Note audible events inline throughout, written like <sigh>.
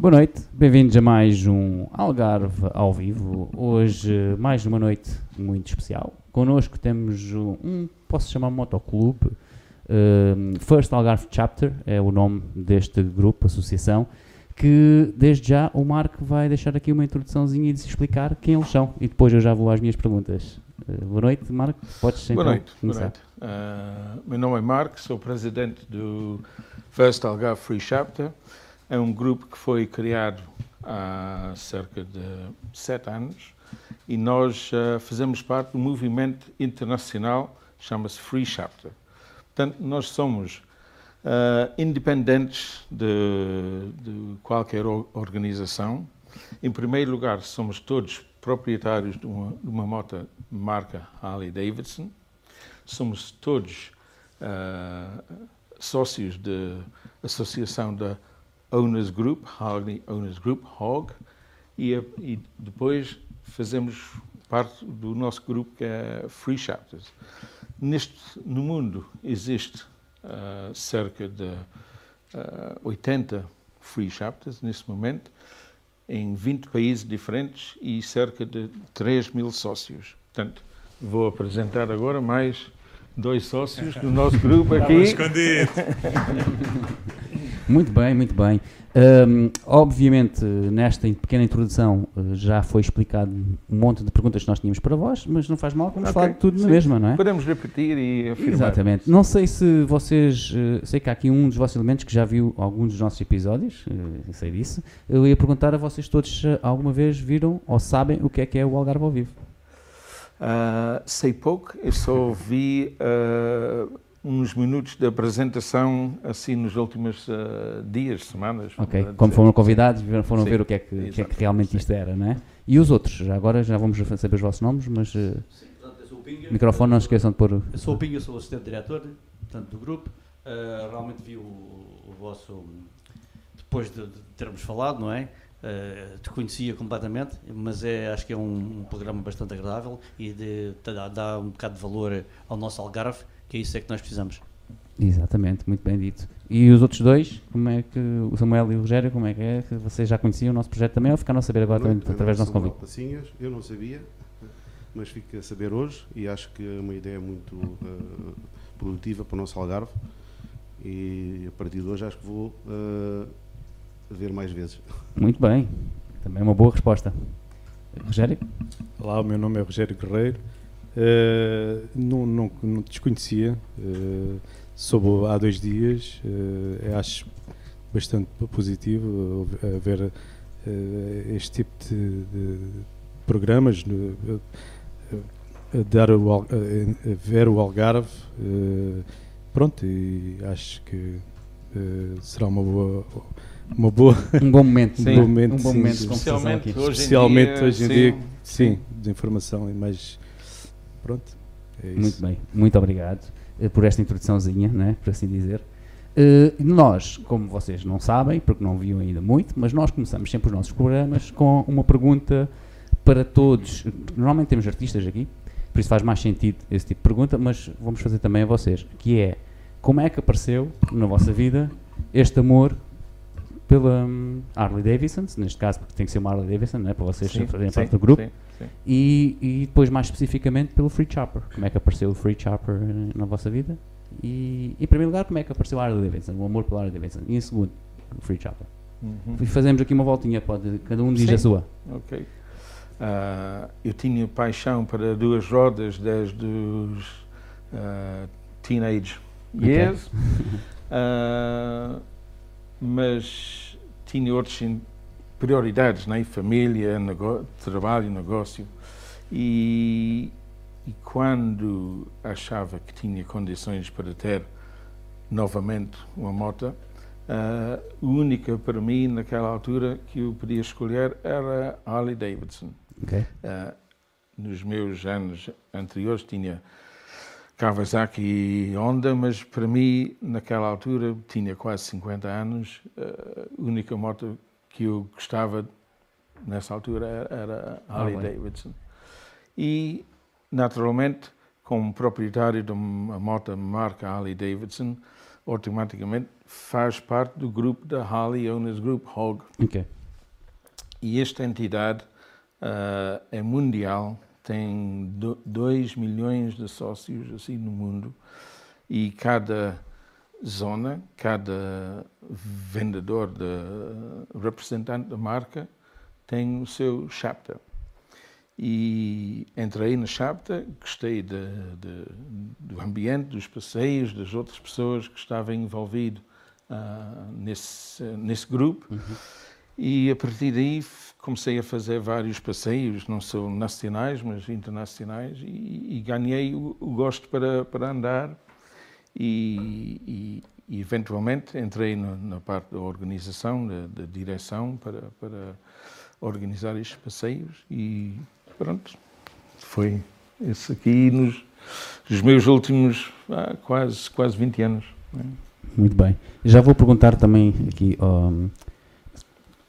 Boa noite, bem-vindos a mais um Algarve ao vivo. Hoje, mais uma noite muito especial. Connosco temos um, posso chamar motoclube, um, First Algarve Chapter, é o nome deste grupo, associação, que desde já o Marco vai deixar aqui uma introduçãozinha e explicar quem eles são. E depois eu já vou às minhas perguntas. Uh, boa noite, Marco. Podes boa então noite, começar. Boa noite. Uh, meu nome é Marco, sou presidente do First Algarve Free Chapter. É um grupo que foi criado há cerca de sete anos e nós uh, fazemos parte do movimento internacional chama-se Free Chapter. Portanto, nós somos uh, independentes de, de, qualquer organização. Em primeiro lugar, somos todos proprietários de uma, de uma moto marca Harley Davidson. Somos todos uh, sócios da associação da Owners Group, Harley Owners Group, HOG, e, e, depois fazemos parte do nosso grupo que é Free Chapters. Neste, no mundo existe uh, cerca de uh, 80 Free Chapters neste momento, em 20 países diferentes e cerca de 3 mil sócios. Portanto, vou apresentar agora mais dois sócios do nosso grupo aqui. escondido. <laughs> Muito bem, muito bem. Um, obviamente, nesta pequena introdução uh, já foi explicado um monte de perguntas que nós tínhamos para vós, mas não faz mal, vamos Ok, falar de tudo na mesma, não é? Podemos repetir e afirmar. Exatamente. Não sei se vocês. uh, sei que há aqui um dos vossos elementos que já viu alguns dos nossos episódios, uh, sei disso. Eu ia perguntar a vocês todos se alguma vez viram ou sabem o que é que é o Algarve ao vivo. Ah, sei pouco, eu só vi ah, uns minutos de apresentação assim nos últimos ah, dias, semanas. Ok. Como foram convidados, foram Sim, ver o que é que, que, é que realmente sim. isto era, não é? E os outros? Já agora já vamos saber os vossos nomes, mas. uh, Portanto, eu sou o Pinga. microfone, não se esqueçam de pôr. o- Eu sou o Pinga, sou o assistente diretor portanto, do grupo. Uh, realmente vi o, o vosso. Depois de, de termos falado, não é? Uh, te conhecia completamente, mas é, acho que é um, um programa bastante agradável e de, dá, dá um bocado de valor ao nosso Algarve, que é isso é que nós precisamos. Exatamente, muito bem dito. E os outros dois, como é que. O Samuel e o Rogério, como é que é? Que vocês já conheciam o nosso projeto também ou ficaram a saber agora também, através do nosso convite? Passinhas. Eu não sabia, <laughs> mas fico a saber hoje e acho que é uma ideia muito eh, produtiva para o nosso Algarve e a partir de hoje acho que vou eh, ver mais vezes. <laughs> Muito bem, também é uma boa resposta. Rogério? Olá, o meu nome é Rogério Guerreiro. Eh, não, não, não desconhecia, eh, soube há dois dias. eh, acho bastante positivo ver eh, este tipo de, de programas, dar o, ver o Algarve. pronto, e acho que será uma boa, uma boa Um bom momento. <laughs> Sim. um bom momento, Um um bom momento Especialmente aqui. hoje em Especialmente dia. hoje em sim. dia, sim, de informação e mais. Pronto, é isso. Muito bem, muito obrigado eh, por esta introduçãozinha, né, por assim dizer. Eh, nós, como vocês não sabem, porque não viam ainda muito, mas nós começamos sempre os nossos programas com uma pergunta para todos. Normalmente temos artistas aqui, por isso faz mais sentido esse tipo de pergunta, mas vamos fazer também a vocês, que é como é que apareceu na vossa vida este amor pela hum, Harley Davidson, neste caso porque tem que ser uma Harley Davidson, né, para vocês Sim, fazerem sim, parte do grupo, sim, e, e depois, mais especificamente, pelo Free Chopper. Como é que apareceu o Free Chopper eh, na vossa vida? E, em primeiro lugar, como é que apareceu a Harley Davidson? O amor pela Harley Davidson. E em segundo, o Free Chopper. Uhum. E fazemos aqui uma voltinha, pode, cada um diz a sua. Ok. Ah, eu tinha paixão para duas rodas desde os ah, teenage years, <laughs> Ah, mas tinha outras prioridades, né? família, trabalho, negócio. E, e quando achava que tinha condições para ter novamente uma moto, ah, a única para mim naquela altura que eu podia escolher era a Harley Davidson. Ok? Ah, nos meus anos anteriores tinha Kawasaki e Honda, mas para mim, naquela altura, tinha quase 50 anos, a única moto que eu gostava nessa altura era, a Harley. Davidson. E, naturalmente, como proprietário de uma moto marca Harley Davidson, automaticamente faz parte do grupo da Harley Owners Group, HOG. Ok. E esta entidade uh, é mundial, tem 2 milhões de sócios assim no mundo e cada zona, cada vendedor, de, representante da marca tem o seu chapter. E entrei na chapter, gostei de, de, do ambiente, dos passeios, das outras pessoas que estavam envolvidas uh, nesse, nesse grupo. Uhum. E a partir daí comecei a fazer vários passeios, não só nacionais, mas internacionais, e, e ganhei o, o, gosto para, para andar. E, e, e eventualmente entrei no, na parte da organização, da, da, direção, para, para organizar estes passeios. E pronto, foi esse aqui nos, nos meus últimos ah, quase, quase 20 anos. Né? Muito bem. Já vou perguntar também aqui ao,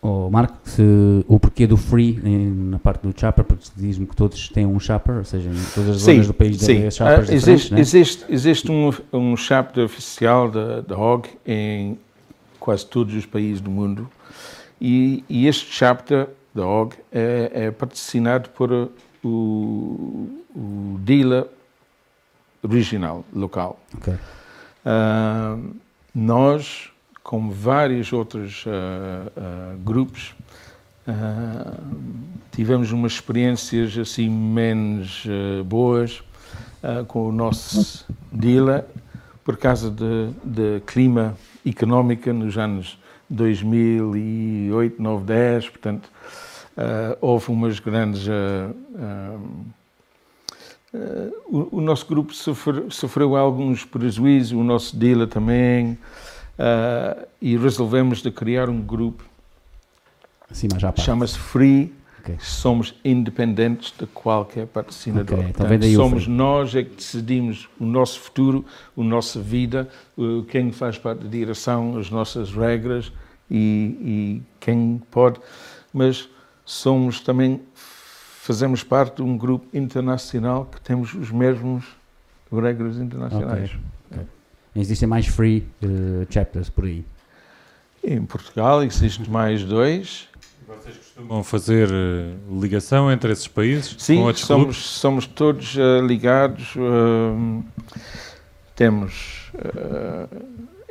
ao Marco se, o porquê do free na parte do chopper, porque diz-me que todos têm um chopper, ou seja, em todas as sim, zonas do país têm choppers uh, existe, né? existe, existe um, um chapter oficial da, da HOG em quase todos os países do mundo e, e este chapter da HOG é, é patrocinado por o, o dealer regional, local. Okay. Uh, nós, como vários outros uh, uh, grupos, tivemos umas experiências assim menos boas com o nosso dealer por causa de, de clima económica nos anos 2008, 9, 10, portanto, houve umas grandes Uh, o, o, nosso grupo sofreu, sofreu, alguns prejuízos, o nosso dealer também, uh, e resolvemos de criar um grupo. Assim, Chama-se Free. Okay. Somos independentes de qualquer patrocinador. Okay, então Portanto, somos nós é que decidimos o nosso futuro, a nossa vida, quem faz parte da direção, as nossas regras e, e quem pode. Mas somos também fazemos parte de um grupo internacional que temos os mesmos regras internacionais. Okay. Existem mais free uh, chapters por aí? Em Portugal existem mais dois. Vocês costumam fazer uh, ligação entre esses países? Sim, somos, somos todos uh, ligados. temos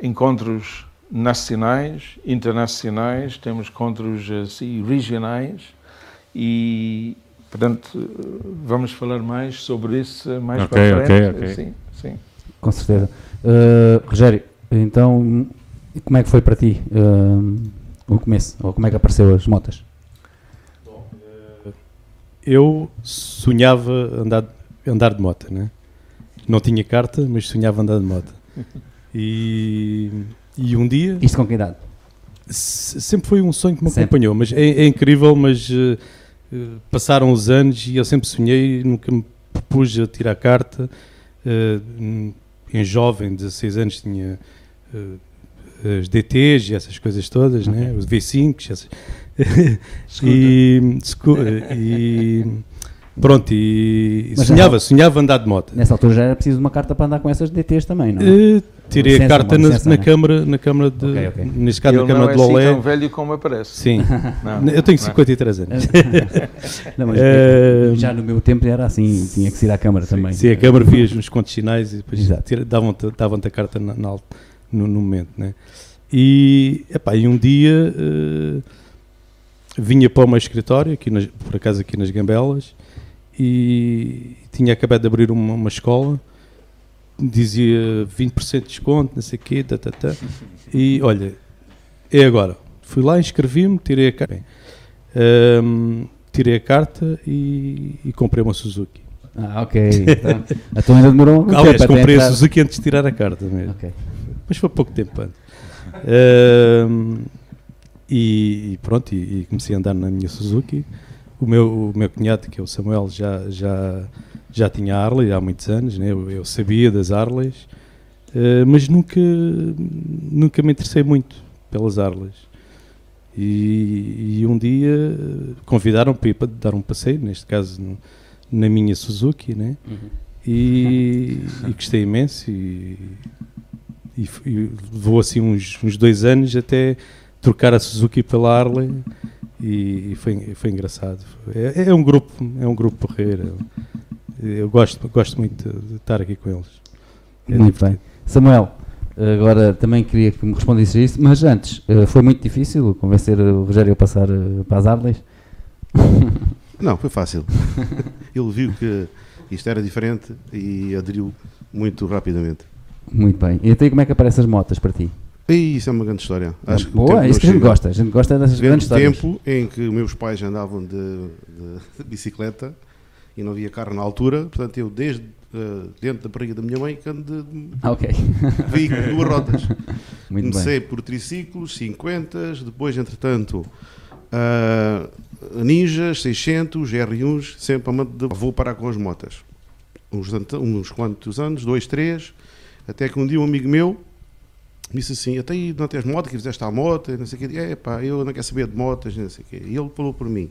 encontros nacionais, internacionais, temos encontros assim, regionais e Portanto, vamos falar mais sobre isso mais okay, para frente. Okay, okay. Sim, sim. Com certeza. Uh, Rogério, então, como é que foi para ti uh, o começo? Ou como é que apareceu as motas? Bom, uh, eu sonhava andar, andar de moto, né? Não tinha carta, mas sonhava andar de moto. E, e um dia... Isto com que idade? Sempre foi um sonho que me sempre. acompanhou, mas é, é incrível, mas eh, passaram os anos e eu sempre sonhei, nunca me propus a tirar carta. Uh, em jovem, 16 anos, tinha uh, as DTs e essas coisas todas, okay. né? os V5, essas... <laughs> e, e, pronto, e sonhava, sonhava andar de moto. Nessa altura já era preciso uma carta para andar com essas DTs também, não é? Uh, Tirei licença, a carta na, licença, na, né? câmara, na câmara de. Okay, okay. Neste caso, Ele na câmara não é de Lolé. Assim tão velho como aparece. Sim. não, eu tenho 53 anos. <laughs> não, mas uh, já no meu tempo era assim, tinha que ser à câmara sim, também. Sim, a câmara via os contos sinais e depois davam-te davam a carta na, na, no, no, momento. Né? E, epá, e um dia uh, vinha para o meu escritório, aqui nas, por acaso aqui nas Gambelas, e tinha acabado de abrir uma, uma escola dizia 20% de desconto, não sei o quê, tá, tá, tá. e olha, é agora. Fui lá, inscrevi-me, tirei a carta, um, tirei a carta e, e, comprei uma Suzuki. Ah, ok. Então, então ainda demorou um Aliás, comprei a Suzuki antes de tirar a carta mesmo. Okay. Mas foi pouco tempo antes. Um, e, e, pronto, e, e, comecei a andar na minha Suzuki. O meu, o meu cunhado, que é o Samuel, já, já já tinha Harley há muitos anos, né? eu, eu sabia das Harleys, uh, mas nunca, nunca me interessei muito pelas Harleys. E, e um dia convidaram para ir para dar um passeio, neste caso no, na minha Suzuki, né? Uhum. E, e, gostei imenso e, e, e levou assim uns, uns dois anos até trocar a Suzuki pela Harley e, e foi, foi engraçado. É, é um grupo, é um grupo porreiro. Eu gosto, gosto muito de estar aqui com eles. É Muito divertido. bem. Samuel, agora também queria que me respondesse a isso, mas antes, eh, foi muito difícil convencer o Rogério a passar eh, para as Harleys? <laughs> Não, foi fácil. <laughs> Ele viu que isto era diferente e aderiu muito rapidamente. Muito bem. E até como é que aparecem as motas para ti? E isso é uma grande história. Acho que tempo Boa, isso que a gente gosta. A gente gosta dessas Vendo grandes histórias. tempo em que meus pais andavam de, de- de <laughs> bicicleta e não havia carro na altura, portanto eu desde eh, dentro da barriga da minha mãe que ando de Ah, ok. <laughs> veículo duas rodas. <laughs> Muito bem. Comecei por triciclos, 50, depois entretanto ah, Ninjas, 600, R1s, sempre de vou parar com as motas. Uns, uns quantos anos, dois, três, até que um dia um amigo meu me disse assim, até aí não tens moto, que fizeste a moto, não sei o quê. É pá, eu não quero saber de motas, não sei o quê. E ele falou por mim,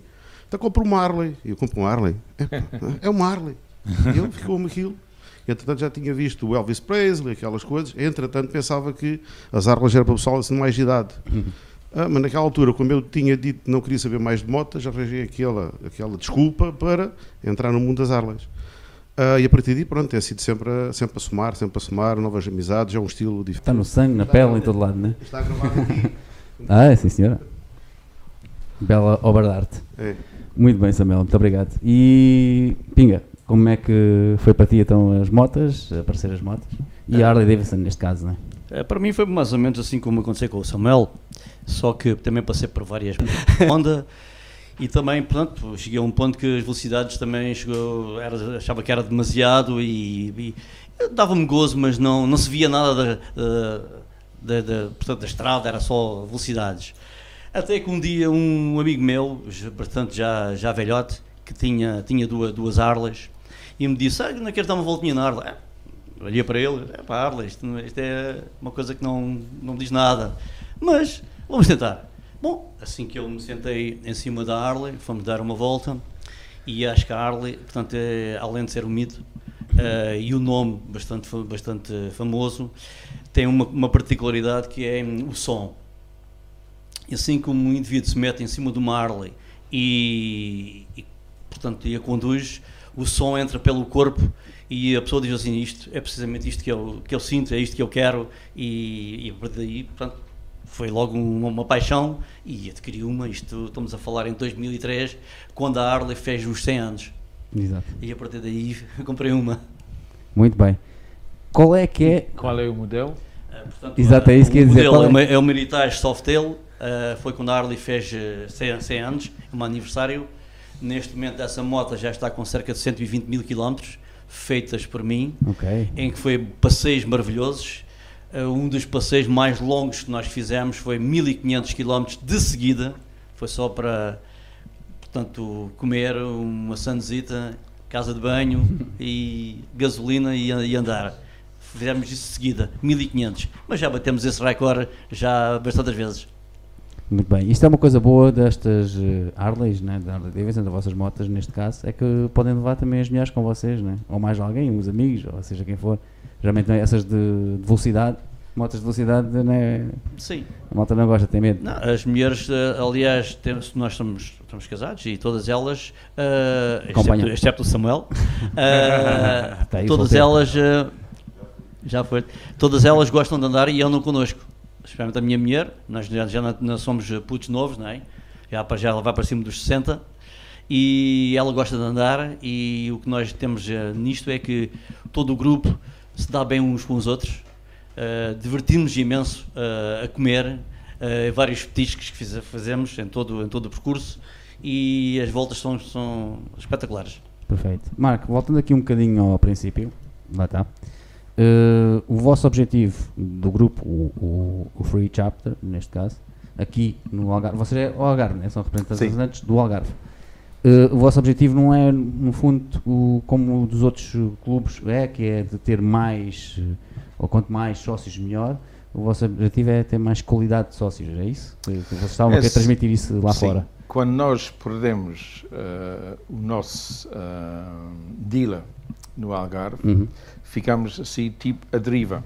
então compra uma Harley. E eu compro uma Harley. É, é uma Harley. E ele ficou-me aquilo. Entretanto já tinha visto o Elvis Presley, aquelas coisas. Entretanto pensava que as Harleys eram para o pessoal assim de mais de idade. Ah, mas naquela altura, como eu tinha dito que não queria saber mais de motas, arranjei aquela, aquela desculpa para entrar no mundo das Harleys. Ah, e a partir daí, pronto, tem sido sempre a, sempre a somar, sempre a somar, novas amizades, é um estilo diferente. Está no sangue, na pele, em todo lado, não é? Está gravado aqui. Ah, é, sim senhora. Bela obra de arte. É. Muito bem, Samuel, muito obrigado. E Pinga, como é que foi para ti então as motas, aparecer as motas? E a Harley Davidson neste caso, não é? Eh, Para mim foi mais ou menos assim como aconteceu com o Samuel, só que também passei por várias <laughs> Honda e também, portanto, cheguei a um ponto que as velocidades também chegou, era, achava que era demasiado e, e dava-me gozo, mas não, não se via nada da, da, da, portanto, da estrada, era só velocidades. Até que um dia um amigo meu, portanto já, já velhote, que tinha, tinha duas, duas Harleys, e me disse, ah, não queres dar uma voltinha na Harley? Ah, olhei para ele, é para Harley, isto, não- isto é uma coisa que não, não diz nada. Mas vamos tentar. Bom, assim que eu me sentei em cima da Harley, fomos dar uma volta e acho que a Harley, portanto, é, além de ser um mito eh, e o nome bastante, bastante famoso, tem uma, uma particularidade que é hum, o som. E assim como um indivíduo se mete em cima de uma Harley e, e, portanto, e a conduz, o som entra pelo corpo e a pessoa diz assim, isto é precisamente isto que eu, que eu sinto, é isto que eu quero e, e a partir daí, portanto, foi logo uma, uma paixão e adquiri uma, isto estamos a falar em 2003, quando a Harley fez os 100 anos Exato. e a partir daí <laughs> comprei uma. Muito bem. Qual é que é. Qual é o modelo? Uh, portanto, Exato, é isso que o ia dizer, modelo qual é? é, uma- é o Meritage Softail, uh, foi quando a Harley fez uh, 100, 100 anos, um aniversário. Neste momento essa moto já está com cerca de 120 mil quilómetros, feitas por mim, Ok. em que foi passeios maravilhosos. Uh, um dos passeios mais longos que nós fizemos foi 1500 quilómetros de seguida, foi só para, portanto, comer uma sanzita, casa de banho <laughs> e gasolina e, e andar. Fizemos isso de seguida, 1500, mas já batemos esse recorde já bastantes vezes. Muito bem. Isto é uma coisa boa destas eh, Harleys, né? da Harley Davidson, das vossas motas, neste caso, é que podem levar também as mulheres com vocês, né? ou mais alguém, uns amigos, ou seja quem for. Geralmente essas de, de velocidade, motas de velocidade, né? Sim. a malta não gosta, tem medo. Não, as mulheres, eh, aliás, temos, nós somos, estamos casados e todas elas, eh, Acompanham. excepto, excepto o Samuel, <laughs> eh, Tá aí, todas solteiro. elas, eh, já foi, todas elas gostam de andar e andam connosco. Especialmente a minha mulher, nós já, já não, somos putos novos, não é? Já, já ela vai para cima dos 60 e ela gosta de andar e o que nós temos eh, nisto é que todo o grupo se dá bem uns com os outros, Uh, divertimos imenso uh, a comer uh, vários petiscos que fazemos em todo, em todo o percurso e as voltas são, são espetaculares. Perfeito. Marco, voltando aqui um bocadinho ao princípio, lá está. Eh, o vosso objetivo do grupo, o, o- o Free Chapter, neste caso, aqui no Algarve, vocês é o Algarve, né? são representantes do Algarve. Eh, o vosso objetivo não é, no fundo, o, como o dos outros clubes é, que é de ter mais, eh, ou quanto mais sócios, melhor. O vosso objetivo é ter mais qualidade de sócios, é isso? Vocês estavam a querer Esse- transmitir isso lá Sim. fora. Quando nós perdemos eh, o nosso eh, dealer no Algarve, Uhum. Ficamos assim, tipo, a deriva.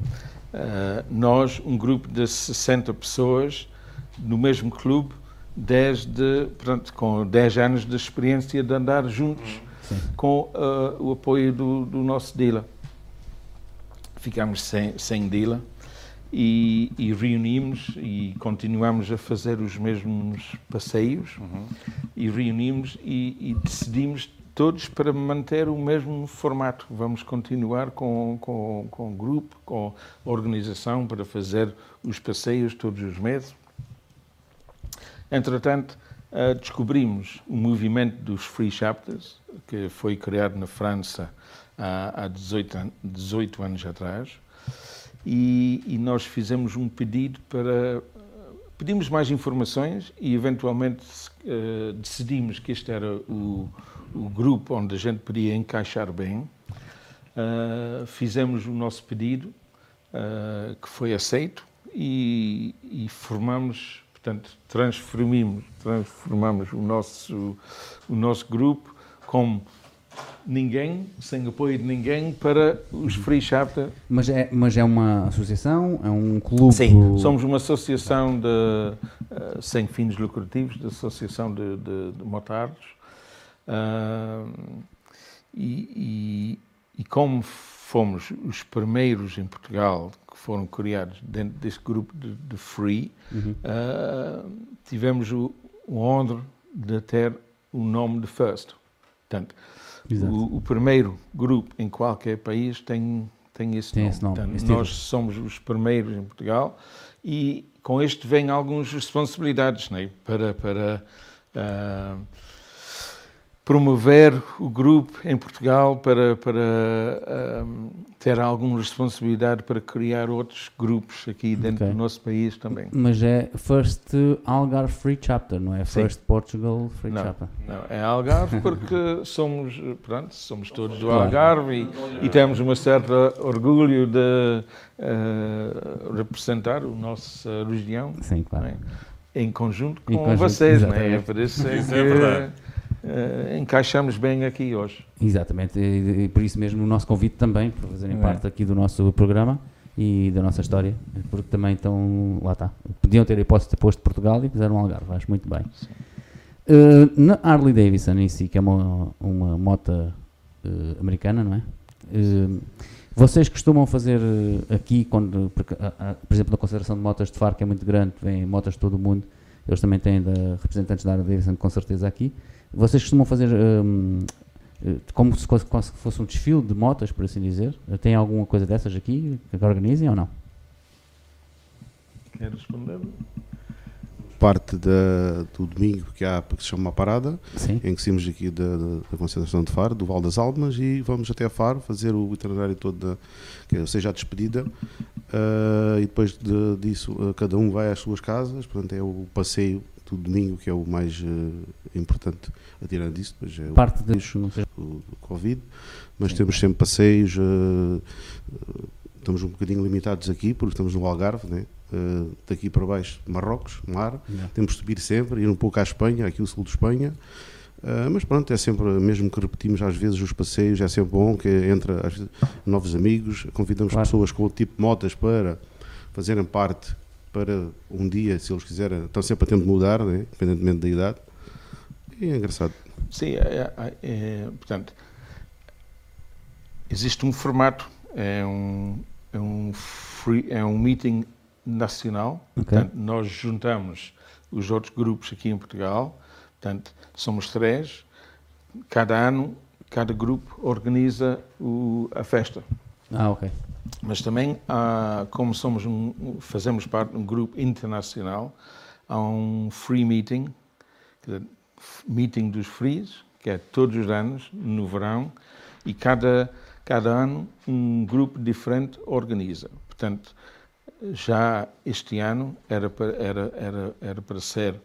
Uh, nós, um grupo de 60 pessoas, no mesmo clube, desde, pronto, com 10 anos de experiência de andar juntos Sim. com uh, o apoio do, do, nosso dealer. Ficámos sem, sem dealer e, e, reunimos e continuamos a fazer os mesmos passeios uhum. e reunimos e, e decidimos todos para manter o mesmo formato. Vamos continuar com, com, com grupo, com organização para fazer os passeios todos os meses. Entretanto, uh, descobrimos o movimento dos Free Chapters, que foi criado na França há, há 18, an 18 anos atrás, e, e nós fizemos um pedido para pedimos mais informações e eventualmente uh, decidimos que este era o, o grupo onde a gente podia encaixar bem. Uh, fizemos o nosso pedido, uh, que foi aceito, e, e, formamos, portanto, transformamos, transformamos o nosso, o nosso grupo como ninguém, sem apoio de ninguém, para os Free Chapter. Mas é, mas é uma associação? É um clube? Sim, somos uma associação de, uh, sem fins lucrativos, de associação de, de, de motardos. Uh, e, e, e, como fomos os primeiros em Portugal que foram criados dentro desse grupo de, de Free, uhum. uh, tivemos o, o honra de ter o nome de First. Portanto, o, o, primeiro grupo em qualquer país tem, tem esse tem nome. Esse nome. Portanto, esse nós somos os primeiros em Portugal e com este vêm algumas responsabilidades né? para, para uh, promover o grupo em Portugal para, para um, ter alguma responsabilidade para criar outros grupos aqui dentro okay. do nosso país também. Mas é First Algarve Free Chapter, não é First Sim. Portugal Free não, Chapter? Não, é Algarve porque somos, pronto, somos todos do Algarve e, e temos um certo orgulho de uh, representar a nossa região. Sim, claro. É? Em conjunto com em conjunto, vocês, não é? é por isso é, isso é verdade uh, encaixamos bem aqui hoje. Exatamente, e, e, por isso mesmo o nosso convite também, por fazerem é. parte aqui do nosso programa e da nossa história, porque também estão, lá está, podiam ter a hipótese de posto Portugal e fizeram um Algarve, acho muito bem. Uh, na Harley Davidson em si, que é uma, uma moto uh, americana, não é? Vocês costumam fazer aqui, quando, porque, por exemplo, na consideração de motas de Faro, que é muito grande, vêm motas de todo o mundo, eles também têm da, representantes da Harley Davidson com certeza aqui. Vocês costumam fazer um, eh, como se fosse um desfile de motas, por assim dizer? Tem alguma coisa dessas aqui que organizem ou não? Quer responder? Parte da, do domingo que há que se chama uma parada, Sim. em que saímos aqui da, da, concentração de Faro, do Val das Almas, e vamos até Faro fazer o itinerário todo, da, que seja a despedida, uh, e depois de, disso uh, cada um vai às suas casas, portanto é o passeio do domingo que é o mais uh, importante a tirar disso, depois é Parte o, o, o Covid, mas Sim. temos sempre passeios, uh, estamos um bocadinho limitados aqui, porque estamos no Algarve, né? Uh, daqui para baixo, Marrocos, mar, yeah. temos de subir sempre, ir um pouco à Espanha, aqui o sul de Espanha, Uh, mas pronto, é sempre, mesmo que repetimos às vezes os passeios, é sempre bom que entra novos amigos, convidamos claro. pessoas com o tipo de motas para fazerem parte para um dia, se eles quiserem, estão sempre a tempo de mudar, né? independentemente da idade. E é engraçado. Sim, é, é, é, portanto, existe um formato, é um, é um, free, é um meeting nacional, okay. portanto, nós juntamos os outros grupos aqui em Portugal, portanto, somos três, cada ano, cada grupo organiza o, a festa. Ah, ok. Mas também, há, como somos um, fazemos parte de um grupo internacional, há um free meeting, meeting dos frees, que é todos os anos, no verão, e cada, cada ano um grupo diferente organiza. Portanto, já este ano era para, era, era, era para ser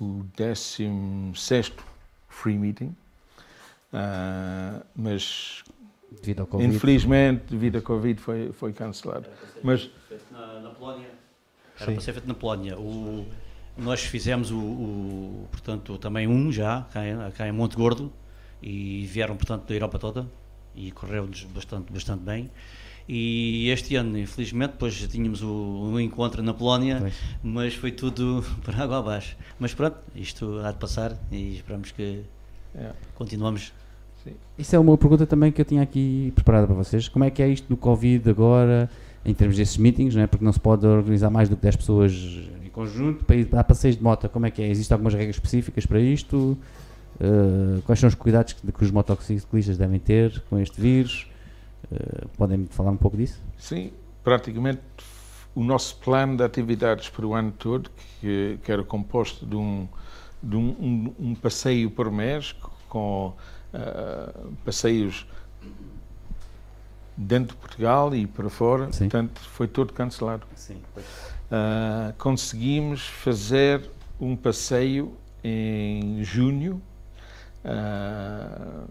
o 16 free meeting, uh, mas Devido ao Covid. Infelizmente, devido ao Covid, foi, foi cancelado. Mas na, na Polónia. Era Sim. para ser feito na Polónia. O, nós fizemos o, o, portanto, também um já, cá em, cá em Monte Gordo, e vieram, portanto, da Europa toda, e correu-nos bastante, bastante bem. E este ano, infelizmente, depois já tínhamos o, o encontro na Polónia, Pois. mas foi tudo <laughs> para água abaixo. Mas pronto, isto há de passar e esperamos que É. continuamos. Isso é uma pergunta também que eu tinha aqui preparada para vocês. Como é que é isto do Covid agora, em termos desses meetings, não é? porque não se pode organizar mais do que 10 pessoas em conjunto para ir dar passeios de moto? Como é que é? Existem algumas regras específicas para isto? Uh, quais são os cuidados que, que os motociclistas devem ter com este vírus? Uh, podem falar um pouco disso? Sim, praticamente o nosso plano de atividades para o ano todo, que, que era composto de um, de um, um- um passeio por mês, com ah, passeios dentro de Portugal e para fora, Sim. portanto foi todo cancelado. Sim. Ah, conseguimos fazer um passeio em junho. ah,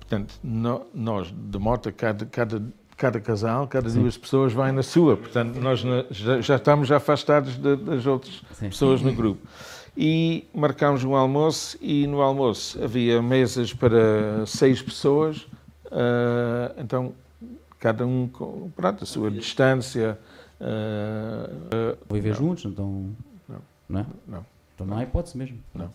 portanto, no- nós de moto, cada, cada, cada casal, cada Sim. duas pessoas vai na sua. Portanto, nós na- já, já estamos afastados de- das outras Sim. pessoas no grupo. E marcámos um almoço e no almoço havia mesas para seis pessoas, ah, então cada um com pronto, a sua distância. ah, Viver Não. juntos? Então, Não. Não é? não. Então não há hipótese mesmo. Não.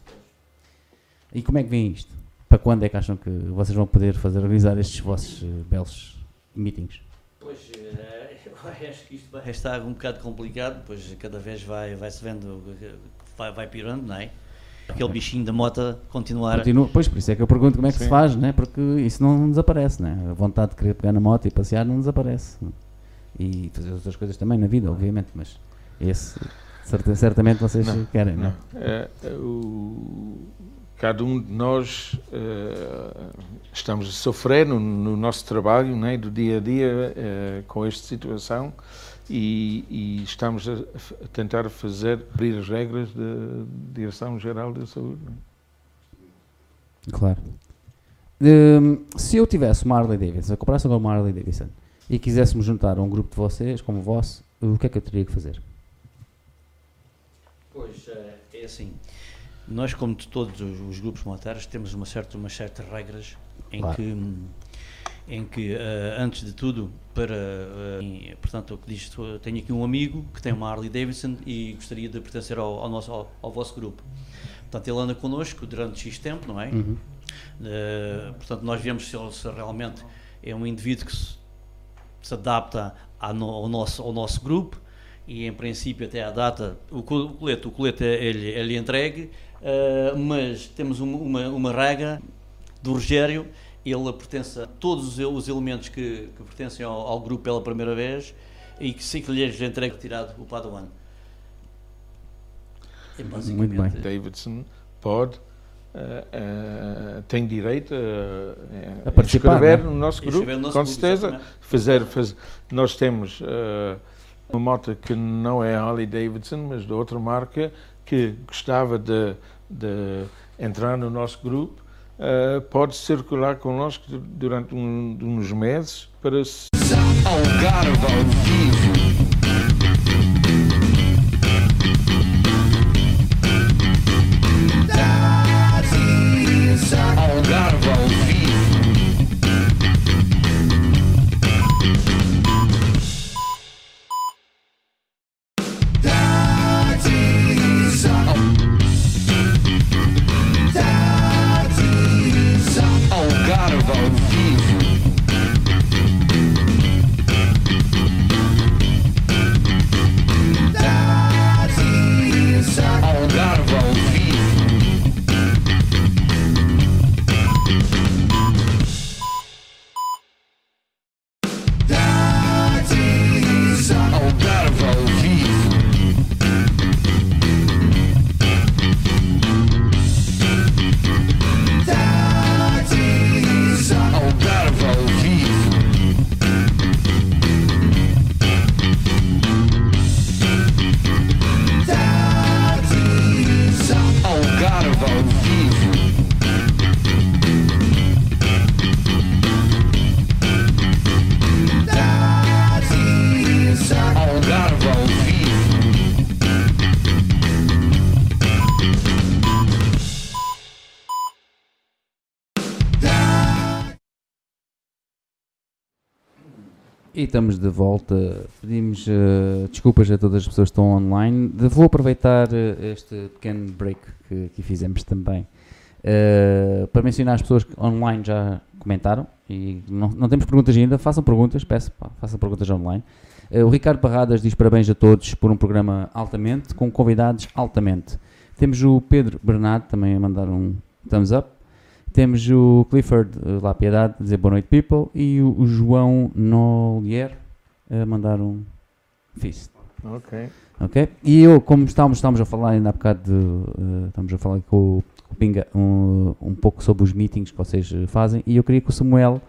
E como é que vem isto? Para quando é que acham que vocês vão poder fazer organizar estes vossos eh, belos meetings? Pois, eh, <laughs> eu acho que isto vai estar um bocado complicado, pois cada vez vai, vai se vendo, vai, vai pirando, não é? Aquele bichinho da moto continuar. Continua, pois, por isso é que eu pergunto como é que se Sim. faz, né? porque isso não desaparece. Né? A vontade de querer pegar na moto e passear não desaparece. E fazer outras coisas também na vida, obviamente, mas esse certamente vocês Não, querem, não? Não. É, é, o- cada um de nós eh, estamos a sofrer no, no nosso trabalho, né, do dia a dia, eh, com esta situação e, e estamos a, a tentar fazer abrir as regras da Direção-Geral da Saúde. né? Claro. Hum, se eu tivesse uma Harley Davidson, eu comprasse agora uma Harley Davidson e quiséssemos juntar a um grupo de vocês, como o vosso, o que é que eu teria que fazer? Pois, eh, é assim. Nós, como de todos os, os grupos monetários, temos uma certa, umas certas regras em Claro. que, em que eh, antes de tudo, para, em- portanto, o que diz, tenho aqui um amigo que tem uma Harley Davidson e gostaria de pertencer ao, ao nosso, ao, ao vosso grupo. Portanto, ele anda connosco durante X tempo, não é? Uhum. Eh, portanto, nós vemos se ele se realmente é um indivíduo que se, se adapta no- ao, nosso, ao nosso grupo e, em princípio, até à data, o co- o colete, o colete ele, é lhe entregue, eh, mas temos um- uma, uma regra do Rogério, ele pertence a todos os, os elementos que, que pertencem ao, ao grupo pela primeira vez e que se que lhes entregue tirado o Padawan. É Muito bem. Davidson pode, eh, eh, tem direito a, A participar, é? no nosso grupo, no nosso com grupo, certeza. Fazer, faz- nós temos uma moto que não é Harley Davidson, mas de outra marca, que gostava de, de entrar no nosso grupo, eh, pode circular connosco du- durante um- uns meses para se Algarve ao vivo. Estamos de volta. Pedimos eh, desculpas a todas as pessoas que estão online. Vou aproveitar eh, este pequeno break que, que fizemos também eh, para mencionar as pessoas que online já comentaram e não, não temos perguntas ainda. Façam perguntas, peço, pá, façam perguntas online. Eh, o Ricardo Barradas diz parabéns a todos por um programa altamente, com convidados altamente. Temos o Pedro Bernardo também a mandar um thumbs up. Temos o Clifford eh, lá Piedade dizer boa noite, people. E o, o João Nolier a mandar um fist. Ok. Ok? E eu, como estávamos, estávamos a falar ainda há bocado, de, eh, estamos a falar com o, com o Pinga um, um pouco sobre os meetings que vocês eh, fazem e eu queria que o Samuel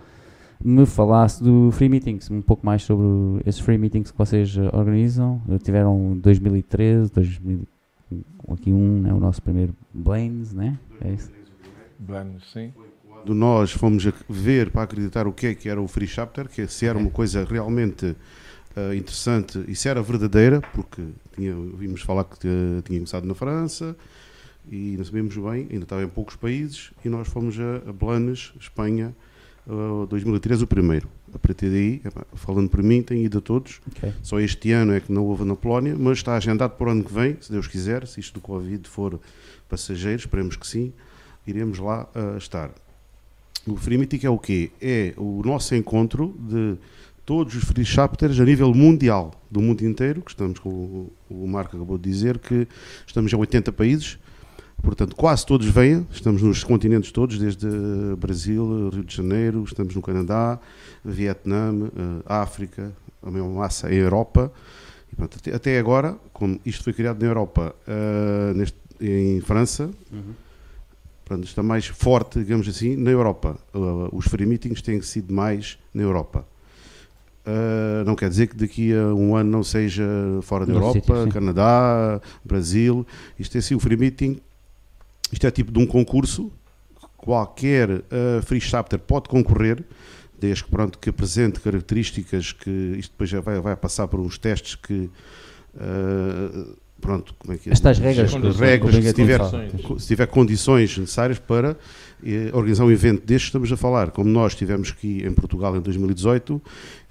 me falasse do Free Meetings, um pouco mais sobre esses Free Meetings que vocês organizam. Tiveram 2013, 2000, aqui um, né, o nosso primeiro Blaines, né? É isso? Blando, sim. Quando nós fomos ver para acreditar o que é que era o Free Chapter, que se era uma coisa realmente eh, interessante e se era verdadeira, porque tinha, vimos falar que eh, tinha começado na França e não sabíamos bem, ainda estava em poucos países, e nós fomos a, a Blanes, Espanha, eh, 2013, o primeiro. A partir daí, falando por mim, tenho ido a todos. Ok. Só este ano é que não houve na Polónia, mas está agendado para o ano que vem, se Deus quiser, se isto do Covid for passageiro, esperemos que sim, iremos lá ah, estar. O Free Meeting é o quê? É o nosso encontro de todos os free chapters a nível mundial, do mundo inteiro, que estamos com o, Marco acabou de dizer que estamos em 80 países, portanto quase todos vêm, estamos nos continentes todos, desde Brasil, Rio de Janeiro, estamos no Canadá, Vietnã, eh, África, a mesma massa em Europa. E, pronto, até, agora, como isto foi criado na Europa, eh, neste- em França, Portanto, está mais forte, digamos assim, na Europa. Uh, os free meetings têm sido mais na Europa. Uh, não quer dizer que daqui a um ano não seja fora da Europa, sim. Canadá, Brasil. Isto é assim, o free meeting, isto é tipo de um concurso. Qualquer uh, free chapter pode concorrer, desde que, pronto, que apresente características que isto depois já vai, vai passar por uns testes que uh, pronto, como é que é? As tais regras, que- regras, se tiver, Condições. se tiver condições necessárias para eh, organizar um evento destes, estamos a falar, como nós tivemos aqui em Portugal em 2018,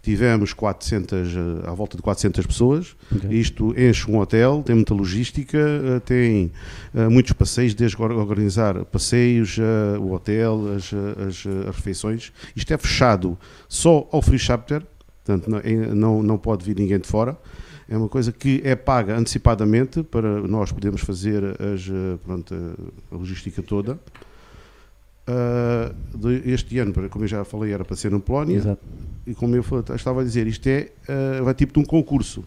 tivemos 400, eh, à volta de 400 pessoas, Ok. isto enche um hotel, tem muita logística, eh, tem eh, muitos passeios, desde or- organizar passeios, o hotel, as, as, as refeições. Isto é fechado só ao free chapter, portanto não, não, não pode vir ninguém de fora. É uma coisa que é paga antecipadamente para nós podermos fazer as, eh, pronto, a logística toda. De- este ano, como eu já falei, era para ser na Polónia Exato. e como eu estava a dizer, isto é ah, vai tipo de um concurso.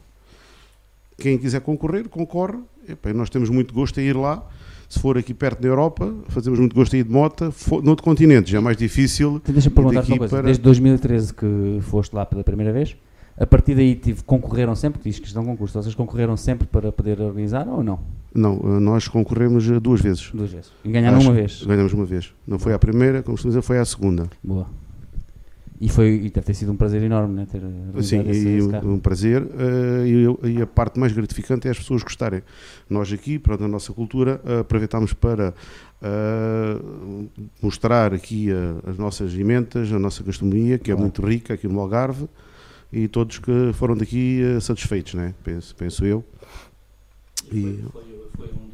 Quem quiser concorrer, concorre. Epá, e nós temos muito gosto em ir lá. Se for aqui perto da Europa, fazemos muito gosto em ir de moto. For, noutro continente, já é mais difícil. Deixa-me perguntar uma coisa. para- Desde 2013 que foste lá pela primeira vez, a partir daí tive, concorreram sempre, diz que estão concurso, vocês concorreram sempre para poder organizar ou não? Não, ah, nós concorremos ah, duas vezes. Duas vezes. E ganharam Acho uma vez. Ganhamos uma vez. Não foi a primeira, como costumamos dizer, foi a segunda. Boa. E, foi, e deve ter sido um prazer enorme, né? Ter organizado Sim, esse, e esse um, prazer. eh, e, e a parte mais gratificante é as pessoas gostarem. Nós aqui, pronto, na nossa cultura, eh, aproveitámos para eh, mostrar aqui eh, as nossas ementas, a nossa gastronomia, que é muito rica aqui no Algarve, e todos que foram daqui eh, satisfeitos, né? penso, penso eu. E, Foi, foi um,